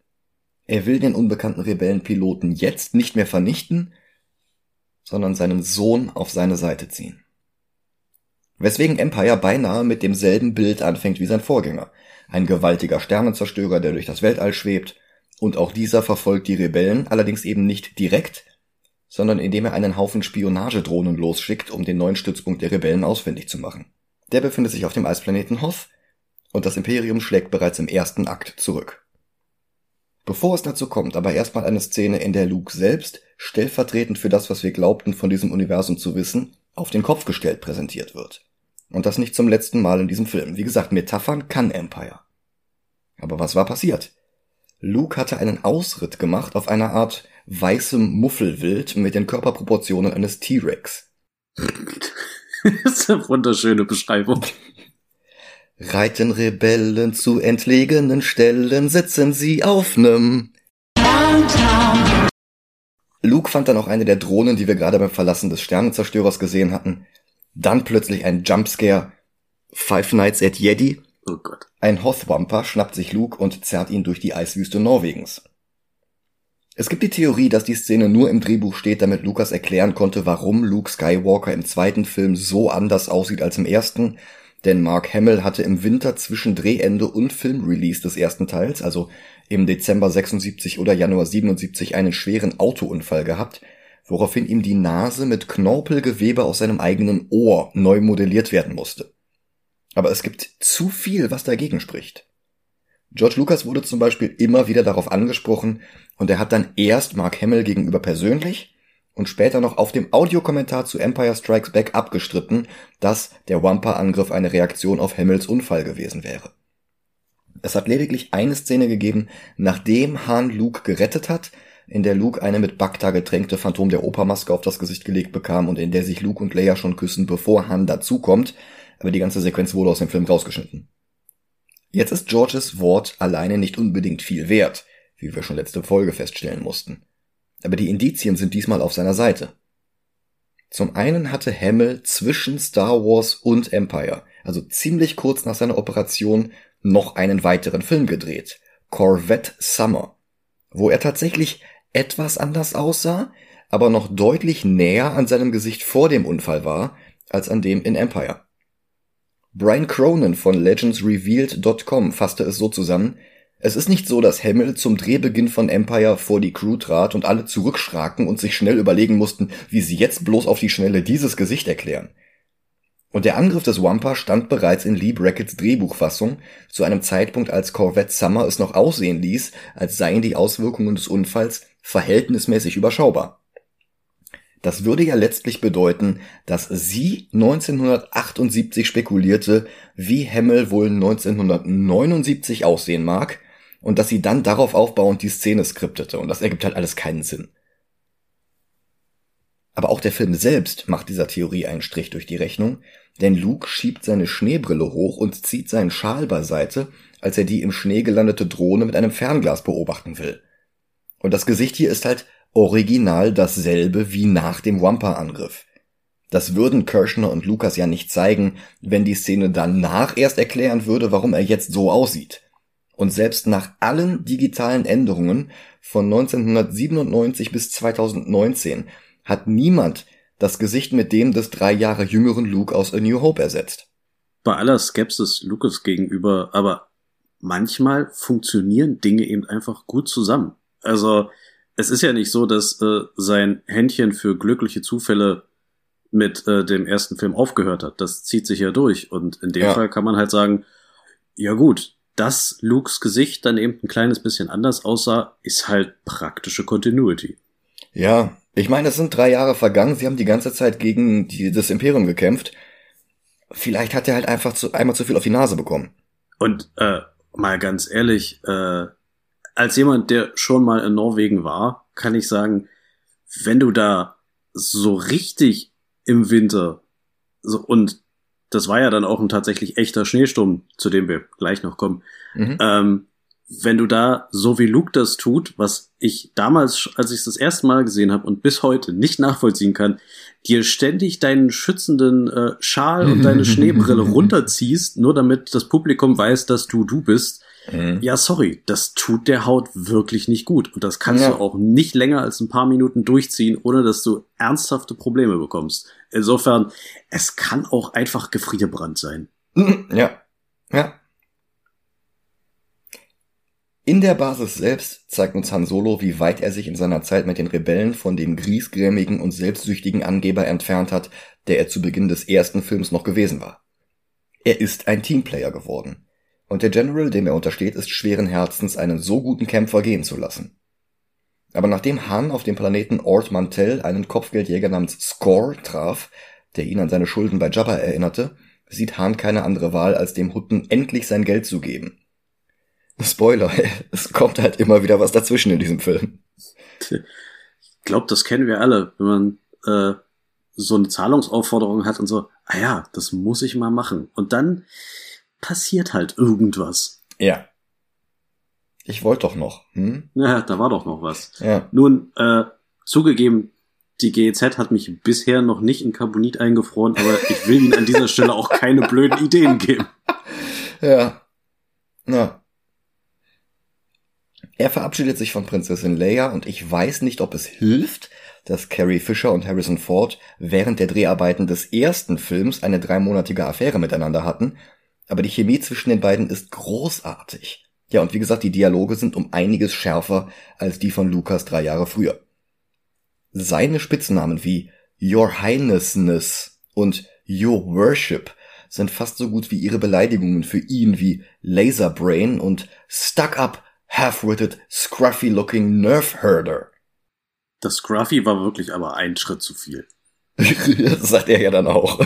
Er will den unbekannten Rebellenpiloten jetzt nicht mehr vernichten, sondern seinen Sohn auf seine Seite ziehen. Weswegen Empire beinahe mit demselben Bild anfängt wie sein Vorgänger. Ein gewaltiger Sternenzerstörer, der durch das Weltall schwebt, und auch dieser verfolgt die Rebellen, allerdings eben nicht direkt, sondern indem er einen Haufen Spionagedrohnen losschickt, um den neuen Stützpunkt der Rebellen ausfindig zu machen. Der befindet sich auf dem Eisplaneten Hoth, und das Imperium schlägt bereits im ersten Akt zurück. Bevor es dazu kommt, aber erstmal eine Szene, in der Luke selbst, stellvertretend für das, was wir glaubten von diesem Universum zu wissen, auf den Kopf gestellt präsentiert wird. Und das nicht zum letzten Mal in diesem Film. Wie gesagt, Metaphern kann Empire. Aber was war passiert? Luke hatte einen Ausritt gemacht auf einer Art weißem Muffelwild mit den Körperproportionen eines T-Rex. das ist eine wunderschöne Beschreibung. Reiten Rebellen zu entlegenen Stellen, sitzen sie auf nem. Luke fand dann auch eine der Drohnen, die wir gerade beim Verlassen des Sternenzerstörers gesehen hatten. Dann plötzlich ein Jumpscare. Five Nights at Yeti. Oh Gott. Ein Hothwamper schnappt sich Luke und zerrt ihn durch die Eiswüste Norwegens. Es gibt die Theorie, dass die Szene nur im Drehbuch steht, damit Lucas erklären konnte, warum Luke Skywalker im zweiten Film so anders aussieht als im ersten, denn Mark Hamill hatte im Winter zwischen Drehende und Filmrelease des ersten Teils, also im Dezember 76 oder Januar 77, einen schweren Autounfall gehabt, woraufhin ihm die Nase mit Knorpelgewebe aus seinem eigenen Ohr neu modelliert werden musste. Aber es gibt zu viel, was dagegen spricht. George Lucas wurde zum Beispiel immer wieder darauf angesprochen und er hat dann erst Mark Hamill gegenüber persönlich und später noch auf dem Audiokommentar zu Empire Strikes Back abgestritten, dass der Wampa-Angriff eine Reaktion auf Hamills Unfall gewesen wäre. Es hat lediglich eine Szene gegeben, nachdem Han Luke gerettet hat, in der Luke eine mit Bacta getränkte Phantom der Opermaske auf das Gesicht gelegt bekam und in der sich Luke und Leia schon küssen, bevor Han dazukommt, aber die ganze Sequenz wurde aus dem Film rausgeschnitten. Jetzt ist Georges Wort alleine nicht unbedingt viel wert, wie wir schon letzte Folge feststellen mussten. Aber die Indizien sind diesmal auf seiner Seite. Zum einen hatte Hamill zwischen Star Wars und Empire, also ziemlich kurz nach seiner Operation, noch einen weiteren Film gedreht, Corvette Summer, wo er tatsächlich etwas anders aussah, aber noch deutlich näher an seinem Gesicht vor dem Unfall war, als an dem in Empire. Brian Cronin von legendsrevealed.com fasste es so zusammen, es ist nicht so, dass Hamill zum Drehbeginn von Empire vor die Crew trat und alle zurückschraken und sich schnell überlegen mussten, wie sie jetzt bloß auf die Schnelle dieses Gesicht erklären. Und der Angriff des Wampa stand bereits in Lee Brackett's Drehbuchfassung, zu einem Zeitpunkt, als Corvette Summer es noch aussehen ließ, als seien die Auswirkungen des Unfalls verhältnismäßig überschaubar. Das würde ja letztlich bedeuten, dass sie 1978 spekulierte, wie Hamill wohl 1979 aussehen mag, und dass sie dann darauf aufbauend die Szene skriptete, und das ergibt halt alles keinen Sinn. Aber auch der Film selbst macht dieser Theorie einen Strich durch die Rechnung, denn Luke schiebt seine Schneebrille hoch und zieht seinen Schal beiseite, als er die im Schnee gelandete Drohne mit einem Fernglas beobachten will. Und das Gesicht hier ist halt original dasselbe wie nach dem Wampa-Angriff. Das würden Kirschner und Lucas ja nicht zeigen, wenn die Szene danach erst erklären würde, warum er jetzt so aussieht. Und selbst nach allen digitalen Änderungen von 1997 bis 2019 hat niemand das Gesicht mit dem des drei Jahre jüngeren Luke aus A New Hope ersetzt. Bei aller Skepsis Lucas gegenüber, aber manchmal funktionieren Dinge eben einfach gut zusammen. Also es ist ja nicht so, dass äh, sein Händchen für glückliche Zufälle mit äh, dem ersten Film aufgehört hat. Das zieht sich ja durch. Und in dem Ja. Fall kann man halt sagen, ja gut, dass Lukes Gesicht dann eben ein kleines bisschen anders aussah, ist halt praktische Continuity. Ja, ich meine, es sind drei Jahre vergangen, sie haben die ganze Zeit gegen die, das Imperium gekämpft. Vielleicht hat er halt einfach zu, einmal zu viel auf die Nase bekommen. Und äh, mal ganz ehrlich, äh, als jemand, der schon mal in Norwegen war, kann ich sagen, wenn du da so richtig im Winter so, und das war ja dann auch ein tatsächlich echter Schneesturm, zu dem wir gleich noch kommen. Mhm. Ähm, wenn du da so wie Luke das tut, was ich damals, als ich es das erste Mal gesehen habe und bis heute nicht nachvollziehen kann, dir ständig deinen schützenden äh, Schal und deine Schneebrille runterziehst, nur damit das Publikum weiß, dass du du bist. Mhm. Ja, sorry, das tut der Haut wirklich nicht gut. Und das kannst ja. du auch nicht länger als ein paar Minuten durchziehen, ohne dass du ernsthafte Probleme bekommst. Insofern, es kann auch einfach Gefrierbrand sein. Ja. Ja. In der Basis selbst zeigt uns Han Solo, wie weit er sich in seiner Zeit mit den Rebellen von dem griesgrämigen und selbstsüchtigen Angeber entfernt hat, der er zu Beginn des ersten Films noch gewesen war. Er ist ein Teamplayer geworden. Und der General, dem er untersteht, ist schweren Herzens, einen so guten Kämpfer gehen zu lassen. Aber nachdem Han auf dem Planeten Ort Mantell einen Kopfgeldjäger namens Score traf, der ihn an seine Schulden bei Jabba erinnerte, sieht Han keine andere Wahl, als dem Hutten endlich sein Geld zu geben. Spoiler, es kommt halt immer wieder was dazwischen in diesem Film. Ich glaube, das kennen wir alle, wenn man äh, so eine Zahlungsaufforderung hat und so, ah ja, das muss ich mal machen. Und dann passiert halt irgendwas. Ja. Ich wollte doch noch. Hm? Ja, da war doch noch was. Ja. Nun, äh, zugegeben, die GEZ hat mich bisher noch nicht in Carbonit eingefroren, aber ich will Ihnen an dieser Stelle auch keine blöden Ideen geben. Ja. Ja. Er verabschiedet sich von Prinzessin Leia und ich weiß nicht, ob es hilft, dass Carrie Fisher und Harrison Ford während der Dreharbeiten des ersten Films eine dreimonatige Affäre miteinander hatten, aber die Chemie zwischen den beiden ist großartig. Ja, und wie gesagt, die Dialoge sind um einiges schärfer als die von Lucas drei Jahre früher. Seine Spitznamen wie Your Highnessness und Your Worship sind fast so gut wie ihre Beleidigungen für ihn wie Laserbrain und Stuck Up half-witted, scruffy-looking nerf herder. Das Scruffy war wirklich aber ein Schritt zu viel. das sagt er ja dann auch.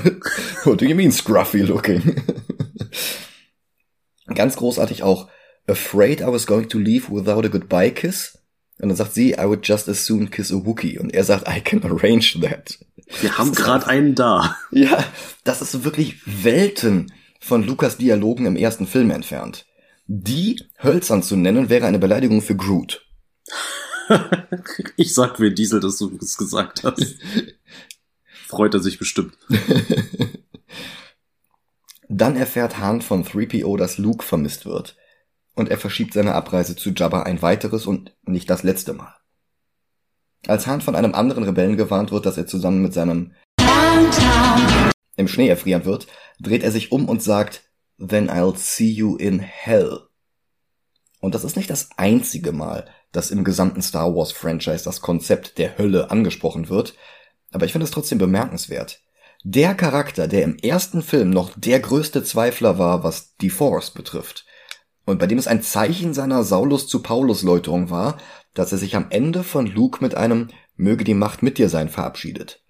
What do you mean scruffy looking? Ganz großartig auch Afraid I was going to leave without a goodbye kiss. Und dann sagt sie, I would just as soon kiss a Wookie. Und er sagt, I can arrange that. Wir haben gerade einen da. Ja, das ist wirklich Welten von Lukas Dialogen im ersten Film entfernt. Die hölzern zu nennen wäre eine Beleidigung für Groot. ich sag Vin Diesel, dass du es gesagt hast. Freut er sich bestimmt. Dann erfährt Han von 3PO, dass Luke vermisst wird. Und er verschiebt seine Abreise zu Jabba ein weiteres und nicht das letzte Mal. Als Han von einem anderen Rebellen gewarnt wird, dass er zusammen mit seinem im Schnee erfrieren wird, dreht er sich um und sagt, Then I'll see you in hell. Und das ist nicht das einzige Mal, dass im gesamten Star Wars Franchise das Konzept der Hölle angesprochen wird, aber ich finde es trotzdem bemerkenswert. Der Charakter, der im ersten Film noch der größte Zweifler war, was die Force betrifft, und bei dem es ein Zeichen seiner Saulus zu Paulus Läuterung war, dass er sich am Ende von Luke mit einem Möge die Macht mit dir sein verabschiedet.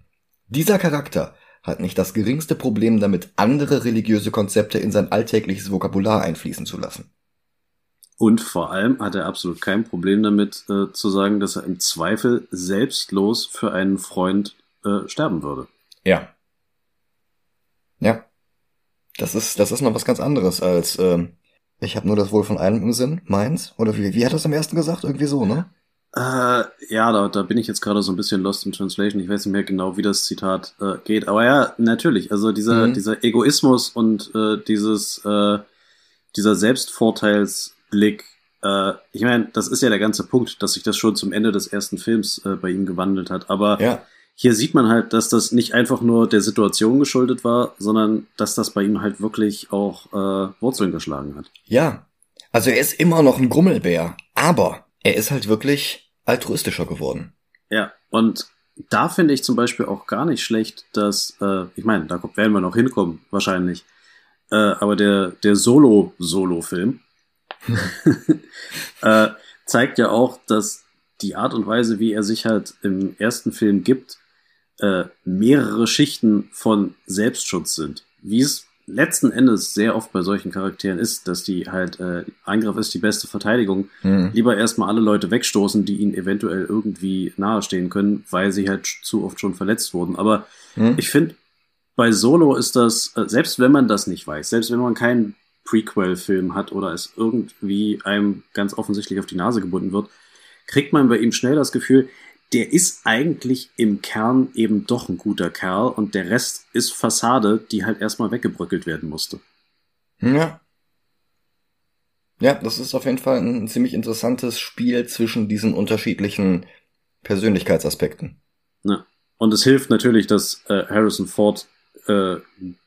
Dieser Charakter hat nicht das geringste Problem damit, andere religiöse Konzepte in sein alltägliches Vokabular einfließen zu lassen. Und vor allem hat er absolut kein Problem damit äh, zu sagen, dass er im Zweifel selbstlos für einen Freund äh, sterben würde. Ja. Ja. Das ist, das ist noch was ganz anderes als äh, ich habe nur das Wohl von einem im Sinn, meins. Oder wie, wie hat er es am ersten gesagt? Irgendwie so, ne? Äh, ja, da, da bin ich jetzt gerade so ein bisschen lost in translation. Ich weiß nicht mehr genau, wie das Zitat äh, geht. Aber ja, natürlich. Also dieser, mhm. dieser Egoismus und äh, dieses, äh, dieser Selbstvorteilsblick. Äh, ich meine, das ist ja der ganze Punkt, dass sich das schon zum Ende des ersten Films äh, bei ihm gewandelt hat. Aber ja. Hier sieht man halt, dass das nicht einfach nur der Situation geschuldet war, sondern dass das bei ihm halt wirklich auch äh, Wurzeln geschlagen hat. Ja. Also er ist immer noch ein Grummelbär. Aber er ist halt wirklich altruistischer geworden. Ja, und da finde ich zum Beispiel auch gar nicht schlecht, dass, äh, ich meine, da werden wir noch hinkommen, wahrscheinlich. Äh, aber der, der Solo-Solo-Film äh, zeigt ja auch, dass die Art und Weise, wie er sich halt im ersten Film gibt, äh, mehrere Schichten von Selbstschutz sind. Wie es letzten Endes sehr oft bei solchen Charakteren ist, dass die halt äh, Angriff ist die beste Verteidigung. Mhm. Lieber erstmal alle Leute wegstoßen, die ihnen eventuell irgendwie nahestehen können, weil sie halt zu oft schon verletzt wurden. Aber mhm. ich finde, bei Solo ist das, äh, selbst wenn man das nicht weiß, selbst wenn man keinen Prequel-Film hat oder es irgendwie einem ganz offensichtlich auf die Nase gebunden wird, kriegt man bei ihm schnell das Gefühl, der ist eigentlich im Kern eben doch ein guter Kerl und der Rest ist Fassade, die halt erstmal weggebröckelt werden musste. Ja. Ja, das ist auf jeden Fall ein ziemlich interessantes Spiel zwischen diesen unterschiedlichen Persönlichkeitsaspekten. Ja. Und es hilft natürlich, dass äh, Harrison Ford äh,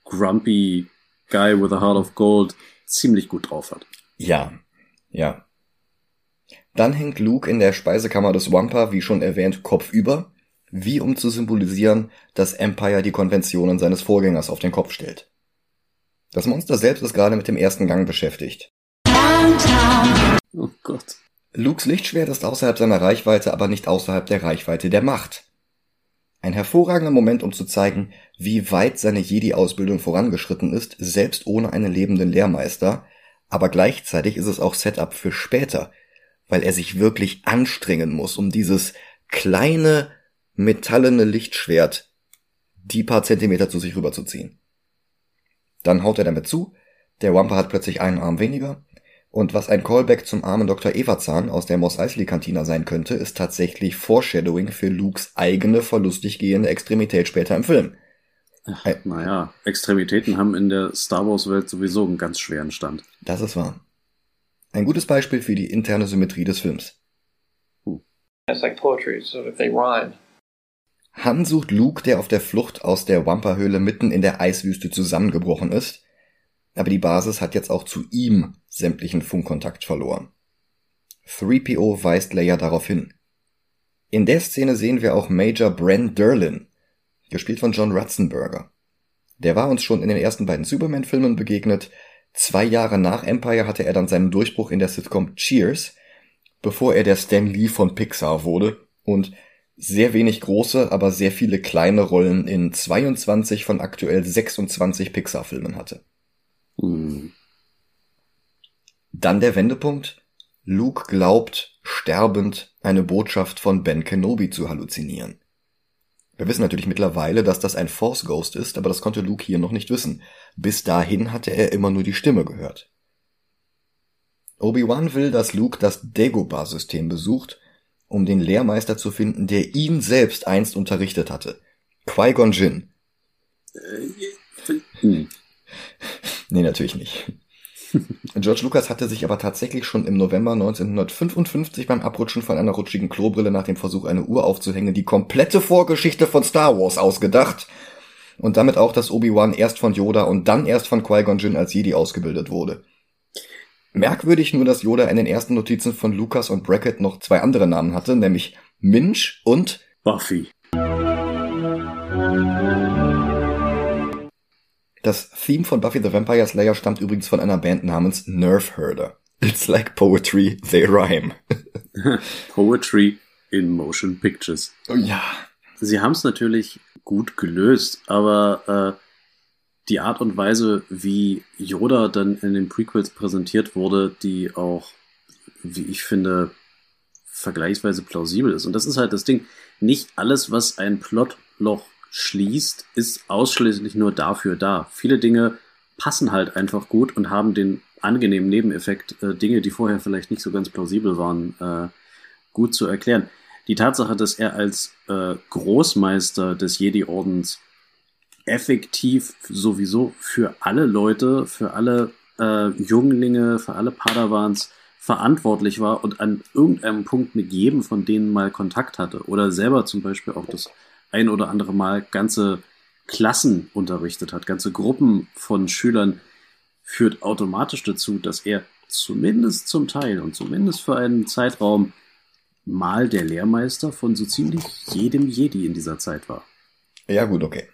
grumpy Guy with a Heart of Gold ziemlich gut drauf hat. Ja, ja. Dann hängt Luke in der Speisekammer des Wampa, wie schon erwähnt, kopfüber, wie um zu symbolisieren, dass Empire die Konventionen seines Vorgängers auf den Kopf stellt. Das Monster selbst ist gerade mit dem ersten Gang beschäftigt. Oh Gott. Lukes Lichtschwert ist außerhalb seiner Reichweite, aber nicht außerhalb der Reichweite der Macht. Ein hervorragender Moment, um zu zeigen, wie weit seine Jedi-Ausbildung vorangeschritten ist, selbst ohne einen lebenden Lehrmeister, aber gleichzeitig ist es auch Setup für später, weil er sich wirklich anstrengen muss, um dieses kleine, metallene Lichtschwert die paar Zentimeter zu sich rüberzuziehen. Dann haut er damit zu, der Wampa hat plötzlich einen Arm weniger, und was ein Callback zum armen Dr. Everzahn aus der Moss Eisley Kantina sein könnte, ist tatsächlich Foreshadowing für Lukes eigene verlustig gehende Extremität später im Film. Naja, Extremitäten haben in der Star Wars Welt sowieso einen ganz schweren Stand. Das ist wahr. Ein gutes Beispiel für die interne Symmetrie des Films. Han sucht Luke, der auf der Flucht aus der Wampa-Höhle mitten in der Eiswüste zusammengebrochen ist, aber die Basis hat jetzt auch zu ihm sämtlichen Funkkontakt verloren. 3PO weist Leia darauf hin. In der Szene sehen wir auch Major Bren Derlin, gespielt von John Ratzenberger. Der war uns schon in den ersten beiden Superman-Filmen begegnet Zwei Jahre nach Empire hatte er dann seinen Durchbruch in der Sitcom Cheers, bevor er der Stan Lee von Pixar wurde und sehr wenig große, aber sehr viele kleine Rollen in 22 von aktuell 26 Pixar-Filmen hatte. Mhm. Dann der Wendepunkt. Luke glaubt, sterbend, eine Botschaft von Ben Kenobi zu halluzinieren. Wir wissen natürlich mittlerweile, dass das ein Force Ghost ist, aber das konnte Luke hier noch nicht wissen. Bis dahin hatte er immer nur die Stimme gehört. Obi-Wan will, dass Luke das Dagobah-System besucht, um den Lehrmeister zu finden, der ihn selbst einst unterrichtet hatte. Qui-Gon Jinn. Äh, hm. Nee, natürlich nicht. George Lucas hatte sich aber tatsächlich schon im November 1955 beim Abrutschen von einer rutschigen Klobrille nach dem Versuch, eine Uhr aufzuhängen, die komplette Vorgeschichte von Star Wars ausgedacht und damit auch, dass Obi-Wan erst von Yoda und dann erst von Qui-Gon Jinn als Jedi ausgebildet wurde. Merkwürdig nur, dass Yoda in den ersten Notizen von Lucas und Brackett noch zwei andere Namen hatte, nämlich Minch und Buffy. Das Theme von Buffy the Vampire Slayer stammt übrigens von einer Band namens Nerve Herder. It's like poetry, they rhyme. poetry in motion pictures. Oh ja. Sie haben es natürlich gut gelöst, aber äh, die Art und Weise, wie Yoda dann in den Prequels präsentiert wurde, die auch, wie ich finde, vergleichsweise plausibel ist. Und das ist halt das Ding. Nicht alles, was ein Plotloch schließt, ist ausschließlich nur dafür da. Viele Dinge passen halt einfach gut und haben den angenehmen Nebeneffekt, äh, Dinge, die vorher vielleicht nicht so ganz plausibel waren, äh, gut zu erklären. Die Tatsache, dass er als äh, Großmeister des Jedi-Ordens effektiv sowieso für alle Leute, für alle äh, Jünglinge, für alle Padawans verantwortlich war und an irgendeinem Punkt mit jedem von denen mal Kontakt hatte oder selber zum Beispiel auch das ein oder andere Mal ganze Klassen unterrichtet hat, ganze Gruppen von Schülern, führt automatisch dazu, dass er zumindest zum Teil und zumindest für einen Zeitraum mal der Lehrmeister von so ziemlich jedem Jedi in dieser Zeit war. Ja, gut, okay.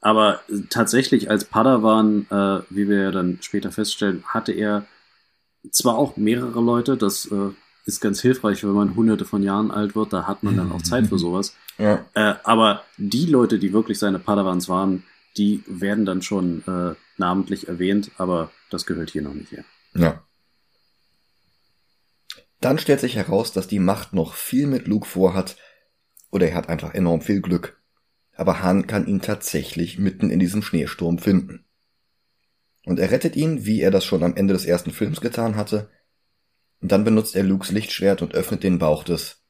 Aber tatsächlich als Padawan, äh, wie wir ja dann später feststellen, hatte er zwar auch mehrere Leute, das äh, ist ganz hilfreich, wenn man hunderte von Jahren alt wird, da hat man dann auch Zeit für sowas. Ja. Äh, aber die Leute, die wirklich seine Padawans waren, die werden dann schon äh, namentlich erwähnt, aber das gehört hier noch nicht her. Ja. Dann stellt sich heraus, dass die Macht noch viel mit Luke vorhat, oder er hat einfach enorm viel Glück. Aber Han kann ihn tatsächlich mitten in diesem Schneesturm finden. Und er rettet ihn, wie er das schon am Ende des ersten Films getan hatte. Und dann benutzt er Lukes Lichtschwert und öffnet den Bauch des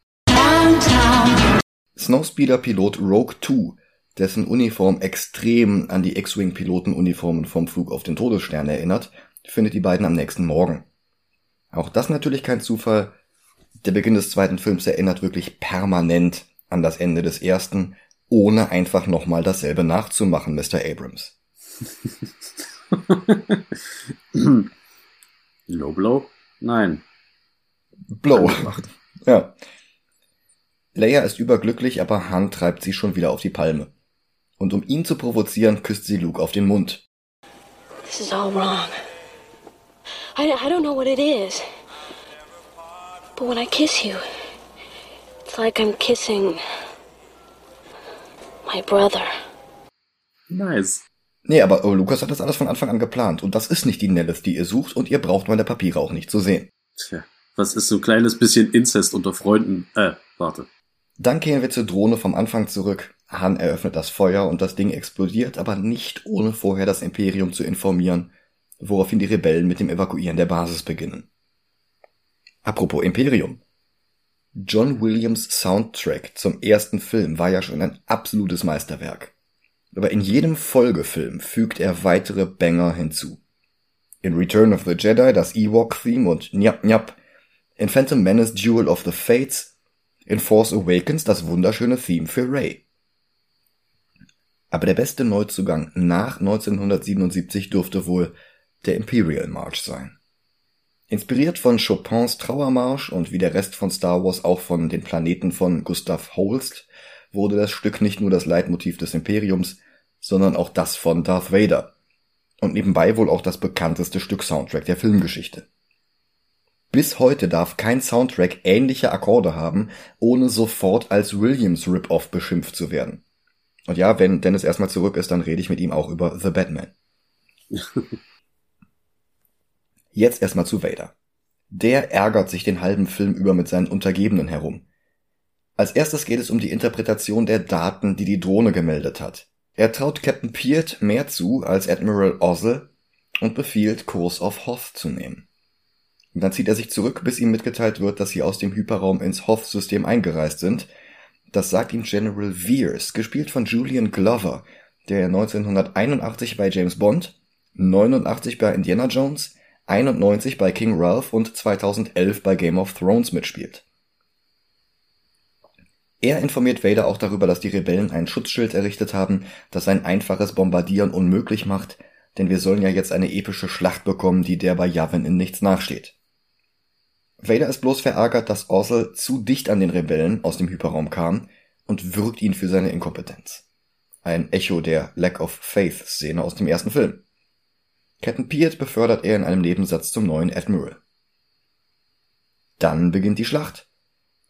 Snowspeeder-Pilot Rogue 2, dessen Uniform extrem an die X-Wing-Pilotenuniformen vom Flug auf den Todesstern erinnert, findet die beiden am nächsten Morgen. Auch das natürlich kein Zufall. Der Beginn des zweiten Films erinnert wirklich permanent an das Ende des ersten, ohne einfach nochmal dasselbe nachzumachen, Mr. Abrams. Low Blow? Nein. Blow. Ja. Leia ist überglücklich, aber Han treibt sie schon wieder auf die Palme. Und um ihn zu provozieren, küsst sie Luke auf den Mund. This is all wrong. I, I don't know what it is. But when I kiss you, it's like I'm kissing my brother. Nice. Nee, aber oh, Lukas hat das alles von Anfang an geplant. Und das ist nicht die Nellis, die ihr sucht, und ihr braucht meine Papiere auch nicht zu sehen. Tja, was ist so ein kleines bisschen Inzest unter Freunden? Äh, warte. Dann kehren wir zur Drohne vom Anfang zurück. Han eröffnet das Feuer und das Ding explodiert, aber nicht ohne vorher das Imperium zu informieren, woraufhin die Rebellen mit dem Evakuieren der Basis beginnen. Apropos Imperium. John Williams Soundtrack zum ersten Film war ja schon ein absolutes Meisterwerk. Aber in jedem Folgefilm fügt er weitere Banger hinzu. In Return of the Jedi das Ewok-Theme und Njap Njap, in Phantom Menace Duel of the Fates, in Force Awakens das wunderschöne Theme für Rey. Aber der beste Neuzugang nach 1977 dürfte wohl der Imperial March sein. Inspiriert von Chopins Trauermarsch und wie der Rest von Star Wars auch von den Planeten von Gustav Holst, wurde das Stück nicht nur das Leitmotiv des Imperiums, sondern auch das von Darth Vader. Und nebenbei wohl auch das bekannteste Stück Soundtrack der Filmgeschichte. Bis heute darf kein Soundtrack ähnliche Akkorde haben, ohne sofort als Williams Rip-Off beschimpft zu werden. Und ja, wenn Dennis erstmal zurück ist, dann rede ich mit ihm auch über The Batman. Jetzt erstmal zu Vader. Der ärgert sich den halben Film über mit seinen Untergebenen herum. Als erstes geht es um die Interpretation der Daten, die die Drohne gemeldet hat. Er traut Captain Peart mehr zu als Admiral Ozzel und befiehlt, Kurs auf Hoth zu nehmen. Und dann zieht er sich zurück, bis ihm mitgeteilt wird, dass sie aus dem Hyperraum ins Hoth-System eingereist sind. Das sagt ihm General Veers, gespielt von Julian Glover, der 1981 bei James Bond, 89 bei Indiana Jones, 91 bei King Ralph und 2011 bei Game of Thrones mitspielt. Er informiert Vader auch darüber, dass die Rebellen ein Schutzschild errichtet haben, das ein einfaches Bombardieren unmöglich macht, denn wir sollen ja jetzt eine epische Schlacht bekommen, die der bei Yavin in nichts nachsteht. Vader ist bloß verärgert, dass Orzel zu dicht an den Rebellen aus dem Hyperraum kam und würgt ihn für seine Inkompetenz. Ein Echo der Lack of Faith Szene aus dem ersten Film. Captain Peart befördert er in einem Nebensatz zum neuen Admiral. Dann beginnt die Schlacht.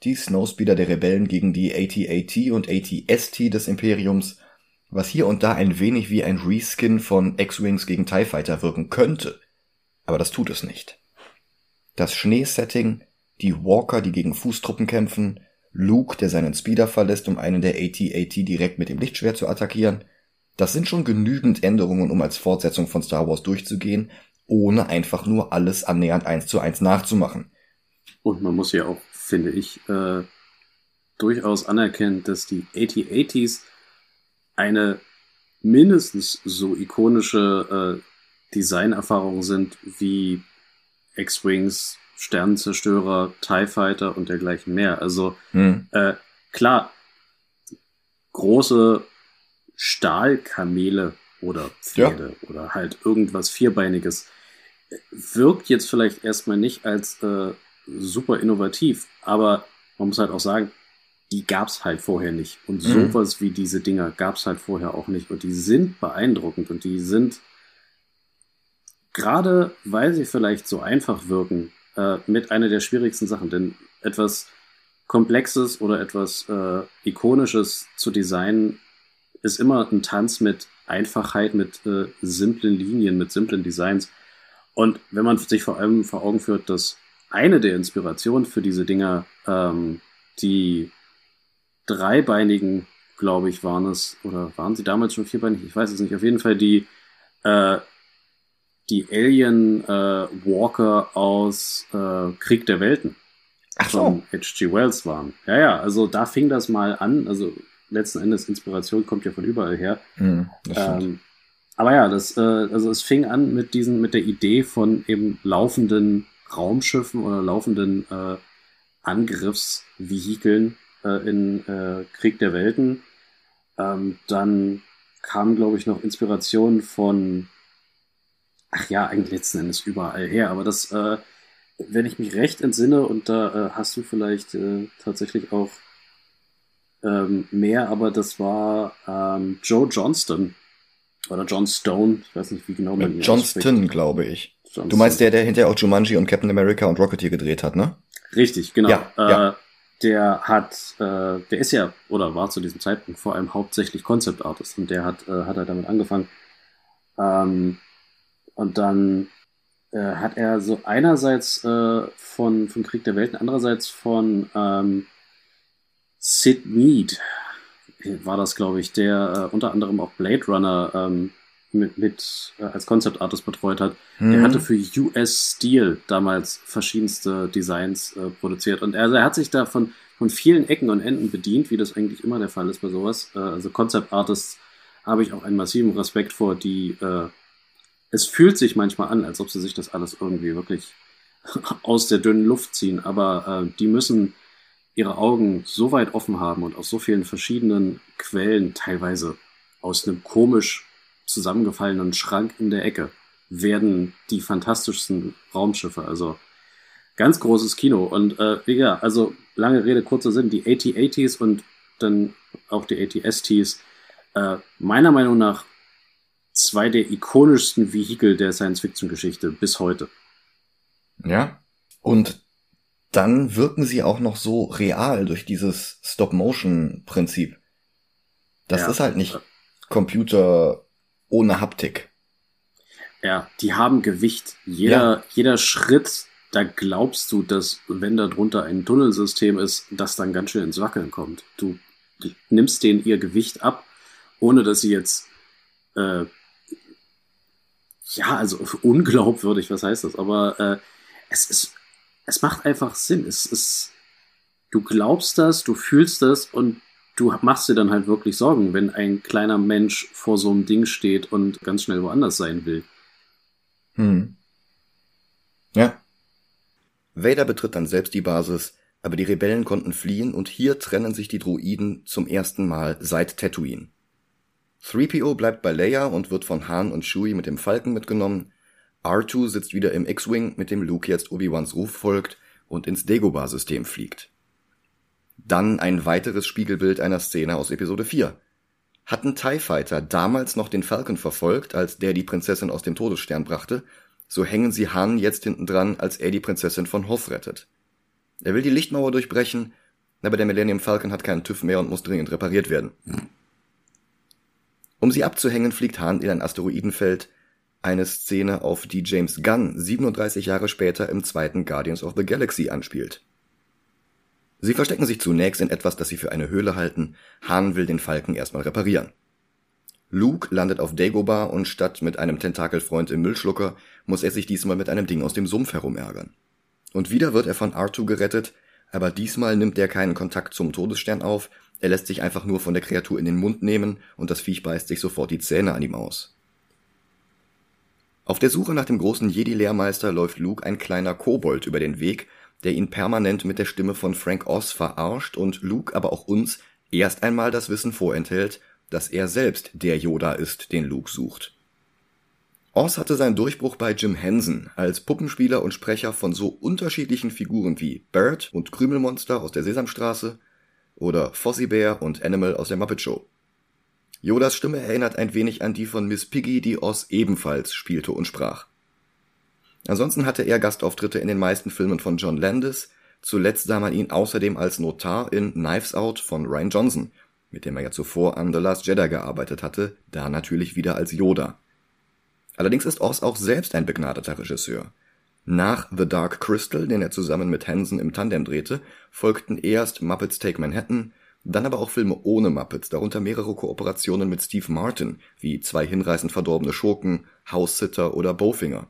Die Snowspeeder der Rebellen gegen die AT-AT und AT-ST des Imperiums, was hier und da ein wenig wie ein Reskin von X-Wings gegen TIE Fighter wirken könnte. Aber das tut es nicht. Das Schneesetting, die Walker, die gegen Fußtruppen kämpfen, Luke, der seinen Speeder verlässt, um einen der AT-AT direkt mit dem Lichtschwert zu attackieren, das sind schon genügend Änderungen, um als Fortsetzung von Star Wars durchzugehen, ohne einfach nur alles annähernd eins zu eins nachzumachen. Und man muss ja auch, finde ich, äh, durchaus anerkennen, dass die AT-80s eine mindestens so ikonische äh, Designerfahrung sind wie X-Wings, Sternenzerstörer, TIE Fighter und dergleichen mehr. Also hm. äh, klar, große Stahlkamele oder Pferde ja. oder halt irgendwas Vierbeiniges wirkt jetzt vielleicht erstmal nicht als äh, super innovativ, aber man muss halt auch sagen, die gab's halt vorher nicht. Und mhm. sowas wie diese Dinger gab's halt vorher auch nicht. Und die sind beeindruckend und die sind gerade, weil sie vielleicht so einfach wirken, äh, mit einer der schwierigsten Sachen. Denn etwas Komplexes oder etwas äh, Ikonisches zu designen ist immer ein Tanz mit Einfachheit, mit äh, simplen Linien, mit simplen Designs. Und wenn man sich vor allem vor Augen führt, dass eine der Inspirationen für diese Dinger ähm, die dreibeinigen, glaube ich, waren es, oder waren sie damals schon vierbeinig? Ich weiß es nicht. Auf jeden Fall die, äh, die Alien äh, Walker aus äh, Krieg der Welten Ach so. von H.G. Wells waren. Ja, ja, also da fing das mal an. Also letzten Endes Inspiration kommt ja von überall her. Stimmt. Ähm, aber ja, das, äh, also es fing an mit diesen, mit der Idee von eben laufenden Raumschiffen oder laufenden äh, Angriffsvehikeln äh, in äh, Krieg der Welten. Ähm, dann kam, glaube ich, noch Inspiration von, ach ja, eigentlich letzten Endes überall her. Aber das, äh, wenn ich mich recht entsinne, und da äh, hast du vielleicht äh, tatsächlich auch ähm, mehr, aber das war ähm, Joe Johnston oder John Stone, ich weiß nicht, wie genau man ihn Johnston, glaube ich. Johnston. Du meinst der, der hinterher auch Jumanji und Captain America und Rocketeer gedreht hat, ne? Richtig, genau. Ja, äh, ja. Der hat, äh, der ist ja, oder war zu diesem Zeitpunkt vor allem hauptsächlich Concept Artist und der hat, äh, hat er damit angefangen. Ähm, und dann äh, hat er so einerseits äh, von, von Krieg der Welten, andererseits von ähm, Sid Mead war das, glaube ich, der äh, unter anderem auch Blade Runner ähm, mit, mit äh, als Concept Artist betreut hat. Mhm. hatte für US Steel damals verschiedenste Designs äh, produziert. Und er, also er hat sich da von, von vielen Ecken und Enden bedient, wie das eigentlich immer der Fall ist bei sowas. Äh, also Concept Artists habe ich auch einen massiven Respekt vor, die äh, es fühlt sich manchmal an, als ob sie sich das alles irgendwie wirklich aus der dünnen Luft ziehen, aber äh, die müssen ihre Augen so weit offen haben und aus so vielen verschiedenen Quellen, teilweise aus einem komisch zusammengefallenen Schrank in der Ecke, werden die fantastischsten Raumschiffe. Also ganz großes Kino. Und äh, ja, also lange Rede, kurzer Sinn, die AT-ATs und dann auch die AT-STs, äh, meiner Meinung nach zwei der ikonischsten Vehikel der Science-Fiction-Geschichte bis heute. Ja. Und dann wirken sie auch noch so real durch dieses Stop-Motion-Prinzip. Das Ja. ist halt nicht Computer ohne Haptik. Ja, die haben Gewicht. Jeder, jeder Schritt, da glaubst du, dass, wenn da drunter ein Tunnelsystem ist, das dann ganz schön ins Wackeln kommt. Du nimmst denen ihr Gewicht ab, ohne dass sie jetzt, äh, ja, also unglaubwürdig, was heißt das? Aber äh, es ist, es macht einfach Sinn. Es ist, du glaubst das, du fühlst das und du machst dir dann halt wirklich Sorgen, wenn ein kleiner Mensch vor so einem Ding steht und ganz schnell woanders sein will. Hm. Ja. Vader betritt dann selbst die Basis, aber die Rebellen konnten fliehen und hier trennen sich die Droiden zum ersten Mal seit Tatooine. 3PO bleibt bei Leia und wird von Han und Chewie mit dem Falken mitgenommen. R2 sitzt wieder im X-Wing, mit dem Luke jetzt Obi-Wans Ruf folgt und ins Dagobah-System fliegt. Dann ein weiteres Spiegelbild einer Szene aus Episode 4. Hatten TIE Fighter damals noch den Falcon verfolgt, als der die Prinzessin aus dem Todesstern brachte, so hängen sie Han jetzt hinten dran, als er die Prinzessin von Hoth rettet. Er will die Lichtmauer durchbrechen, aber der Millennium Falcon hat keinen TÜV mehr und muss dringend repariert werden. Um sie abzuhängen, fliegt Han in ein Asteroidenfeld, eine Szene, auf die James Gunn 37 Jahre später im zweiten Guardians of the Galaxy anspielt. Sie verstecken sich zunächst in etwas, das sie für eine Höhle halten. Han will den Falken erstmal reparieren. Luke landet auf Dagobah und statt mit einem Tentakelfreund im Müllschlucker muss er sich diesmal mit einem Ding aus dem Sumpf herumärgern. Und wieder wird er von R2 gerettet, aber diesmal nimmt er keinen Kontakt zum Todesstern auf, er lässt sich einfach nur von der Kreatur in den Mund nehmen und das Viech beißt sich sofort die Zähne an ihm aus. Auf der Suche nach dem großen Jedi-Lehrmeister läuft Luke ein kleiner Kobold über den Weg, der ihn permanent mit der Stimme von Frank Oz verarscht und Luke, aber auch uns, erst einmal das Wissen vorenthält, dass er selbst der Yoda ist, den Luke sucht. Oz hatte seinen Durchbruch bei Jim Henson als Puppenspieler und Sprecher von so unterschiedlichen Figuren wie Bird und Krümelmonster aus der Sesamstraße oder Fozzie Bear und Animal aus der Muppet Show. Yodas Stimme erinnert ein wenig an die von Miss Piggy, die Oz ebenfalls spielte und sprach. Ansonsten hatte er Gastauftritte in den meisten Filmen von John Landis, zuletzt sah man ihn außerdem als Notar in Knives Out von Ryan Johnson, mit dem er ja zuvor an The Last Jedi gearbeitet hatte, da natürlich wieder als Yoda. Allerdings ist Oz auch selbst ein begnadeter Regisseur. Nach The Dark Crystal, den er zusammen mit Hansen im Tandem drehte, folgten erst Muppets Take Manhattan, dann aber auch Filme ohne Muppets, darunter mehrere Kooperationen mit Steve Martin, wie Zwei hinreißend verdorbene Schurken, House-Sitter oder Bowfinger.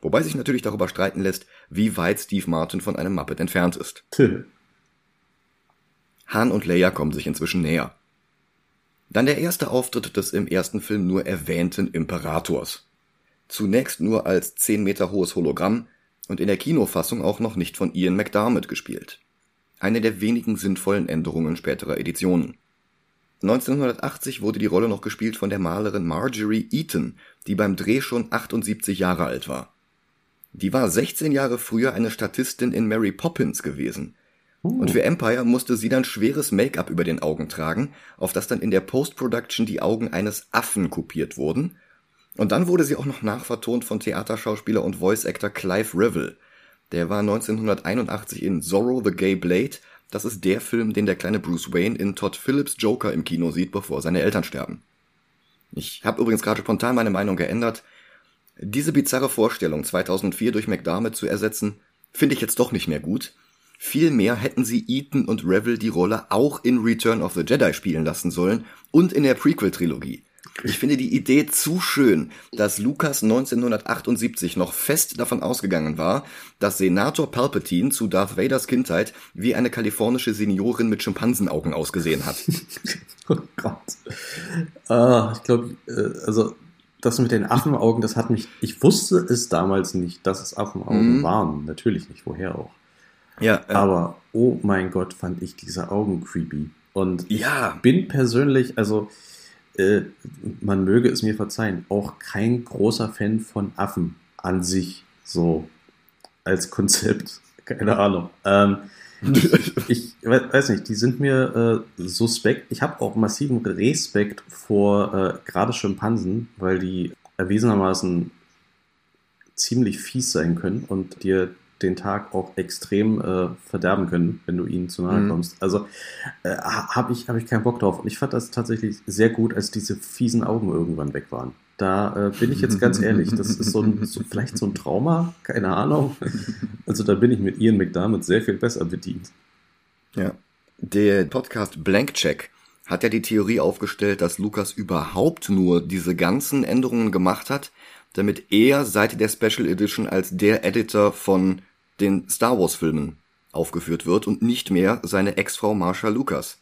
Wobei sich natürlich darüber streiten lässt, wie weit Steve Martin von einem Muppet entfernt ist. Han und Leia kommen sich inzwischen näher. Dann der erste Auftritt des im ersten Film nur erwähnten Imperators. Zunächst nur als 10 Meter hohes Hologramm und in der Kinofassung auch noch nicht von Ian McDermott gespielt. Eine der wenigen sinnvollen Änderungen späterer Editionen. 1980 wurde die Rolle noch gespielt von der Malerin Marjorie Eaton, die beim Dreh schon 78 Jahre alt war. Die war 16 Jahre früher eine Statistin in Mary Poppins gewesen und für Empire musste sie dann schweres Make-up über den Augen tragen, auf das dann in der Post-Production die Augen eines Affen kopiert wurden. Und dann wurde sie auch noch nachvertont von Theaterschauspieler und Voice-Actor Clive Rivel. Der war 1981 in Zorro the Gay Blade. Das ist der Film, den der kleine Bruce Wayne in Todd Phillips Joker im Kino sieht, bevor seine Eltern sterben. Ich habe übrigens gerade spontan meine Meinung geändert. Diese bizarre Vorstellung, 2004 durch McDermott zu ersetzen, finde ich jetzt doch nicht mehr gut. Vielmehr hätten sie Ethan und Revel die Rolle auch in Return of the Jedi spielen lassen sollen und in der Prequel-Trilogie. Ich finde die Idee zu schön, dass Lucas 1978 noch fest davon ausgegangen war, dass Senator Palpatine zu Darth Vaders Kindheit wie eine kalifornische Seniorin mit Schimpansenaugen ausgesehen hat. oh Gott. Ah, ich glaube, äh, also das mit den Affenaugen, das hat mich. Ich wusste es damals nicht, dass es Affenaugen Mhm. waren. Natürlich nicht, woher auch. Ja, äh, Aber oh mein Gott, fand ich diese Augen creepy. Und ja, bin persönlich, also äh, man möge es mir verzeihen, auch kein großer Fan von Affen an sich, so als Konzept. Keine Ahnung. Ähm, ich we- weiß nicht, die sind mir äh, suspekt. Ich habe auch massiven Respekt vor äh, gerade Schimpansen, weil die erwiesenermaßen ziemlich fies sein können und dir den Tag auch extrem äh, verderben können, wenn du ihnen zu nahe Mhm. kommst. Also äh, habe ich, hab ich keinen Bock drauf. Und ich fand das tatsächlich sehr gut, als diese fiesen Augen irgendwann weg waren. Da äh, bin ich jetzt ganz ehrlich, das ist so, ein, so vielleicht so ein Trauma, keine Ahnung. Also da bin ich mit Ian McDermott sehr viel besser bedient. Ja. Der Podcast Blank Check hat ja die Theorie aufgestellt, dass Lucas überhaupt nur diese ganzen Änderungen gemacht hat, damit er seit der Special Edition als der Editor von den Star Wars Filmen aufgeführt wird und nicht mehr seine Ex-Frau Marsha Lucas.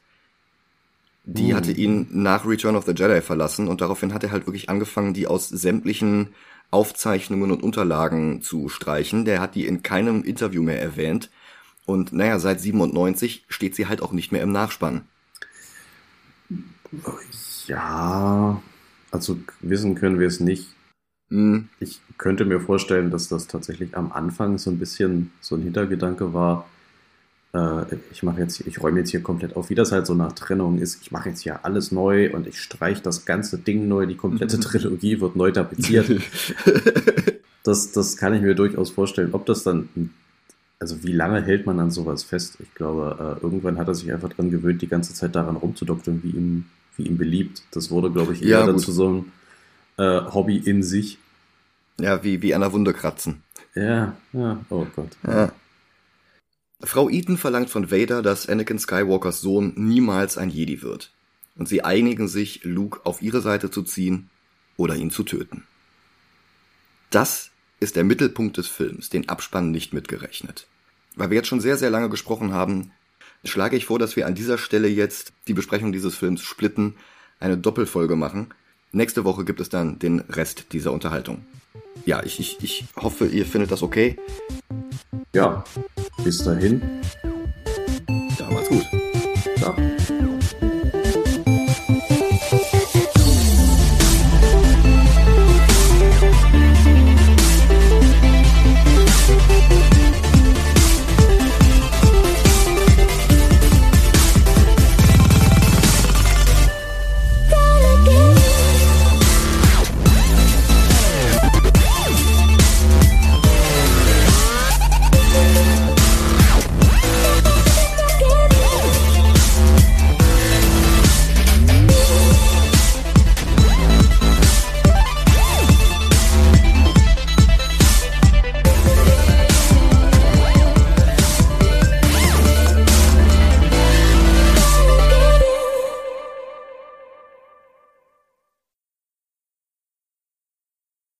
Die Hm. hatte ihn nach Return of the Jedi verlassen und daraufhin hat er halt wirklich angefangen, die aus sämtlichen Aufzeichnungen und Unterlagen zu streichen. Der hat die in keinem Interview mehr erwähnt. Und naja, seit 97 steht sie halt auch nicht mehr im Nachspann. Ja, also wissen können wir es nicht. Hm, Ich könnte mir vorstellen, dass das tatsächlich am Anfang so ein bisschen so ein Hintergedanke war. Äh, ich mache jetzt, ich räume jetzt hier komplett auf, wie das halt so nach Trennung ist. Ich mache jetzt hier alles neu und ich streiche das ganze Ding neu. Die komplette Trilogie wird neu tapeziert. Das, das kann ich mir durchaus vorstellen. Ob das dann, also wie lange hält man an sowas fest? Ich glaube, äh, irgendwann hat er sich einfach dran gewöhnt, die ganze Zeit daran rumzudoktern, wie ihm, wie ihm beliebt. Das wurde, glaube ich, eher Ja, dann gut. zu so einem äh, Hobby in sich. ja, wie, wie an der Wunde kratzen. Ja, ja, oh Gott. Ja. Frau Eaton verlangt von Vader, dass Anakin Skywalkers Sohn niemals ein Jedi wird. Und sie einigen sich, Luke auf ihre Seite zu ziehen oder ihn zu töten. Das ist der Mittelpunkt des Films, den Abspann nicht mitgerechnet. Weil wir jetzt schon sehr, sehr lange gesprochen haben, schlage ich vor, dass wir an dieser Stelle jetzt die Besprechung dieses Films splitten, eine Doppelfolge machen. Nächste Woche gibt es dann den Rest dieser Unterhaltung. Ja, ich, ich, ich hoffe, ihr findet das okay. Ja, bis dahin. Ja, macht's gut.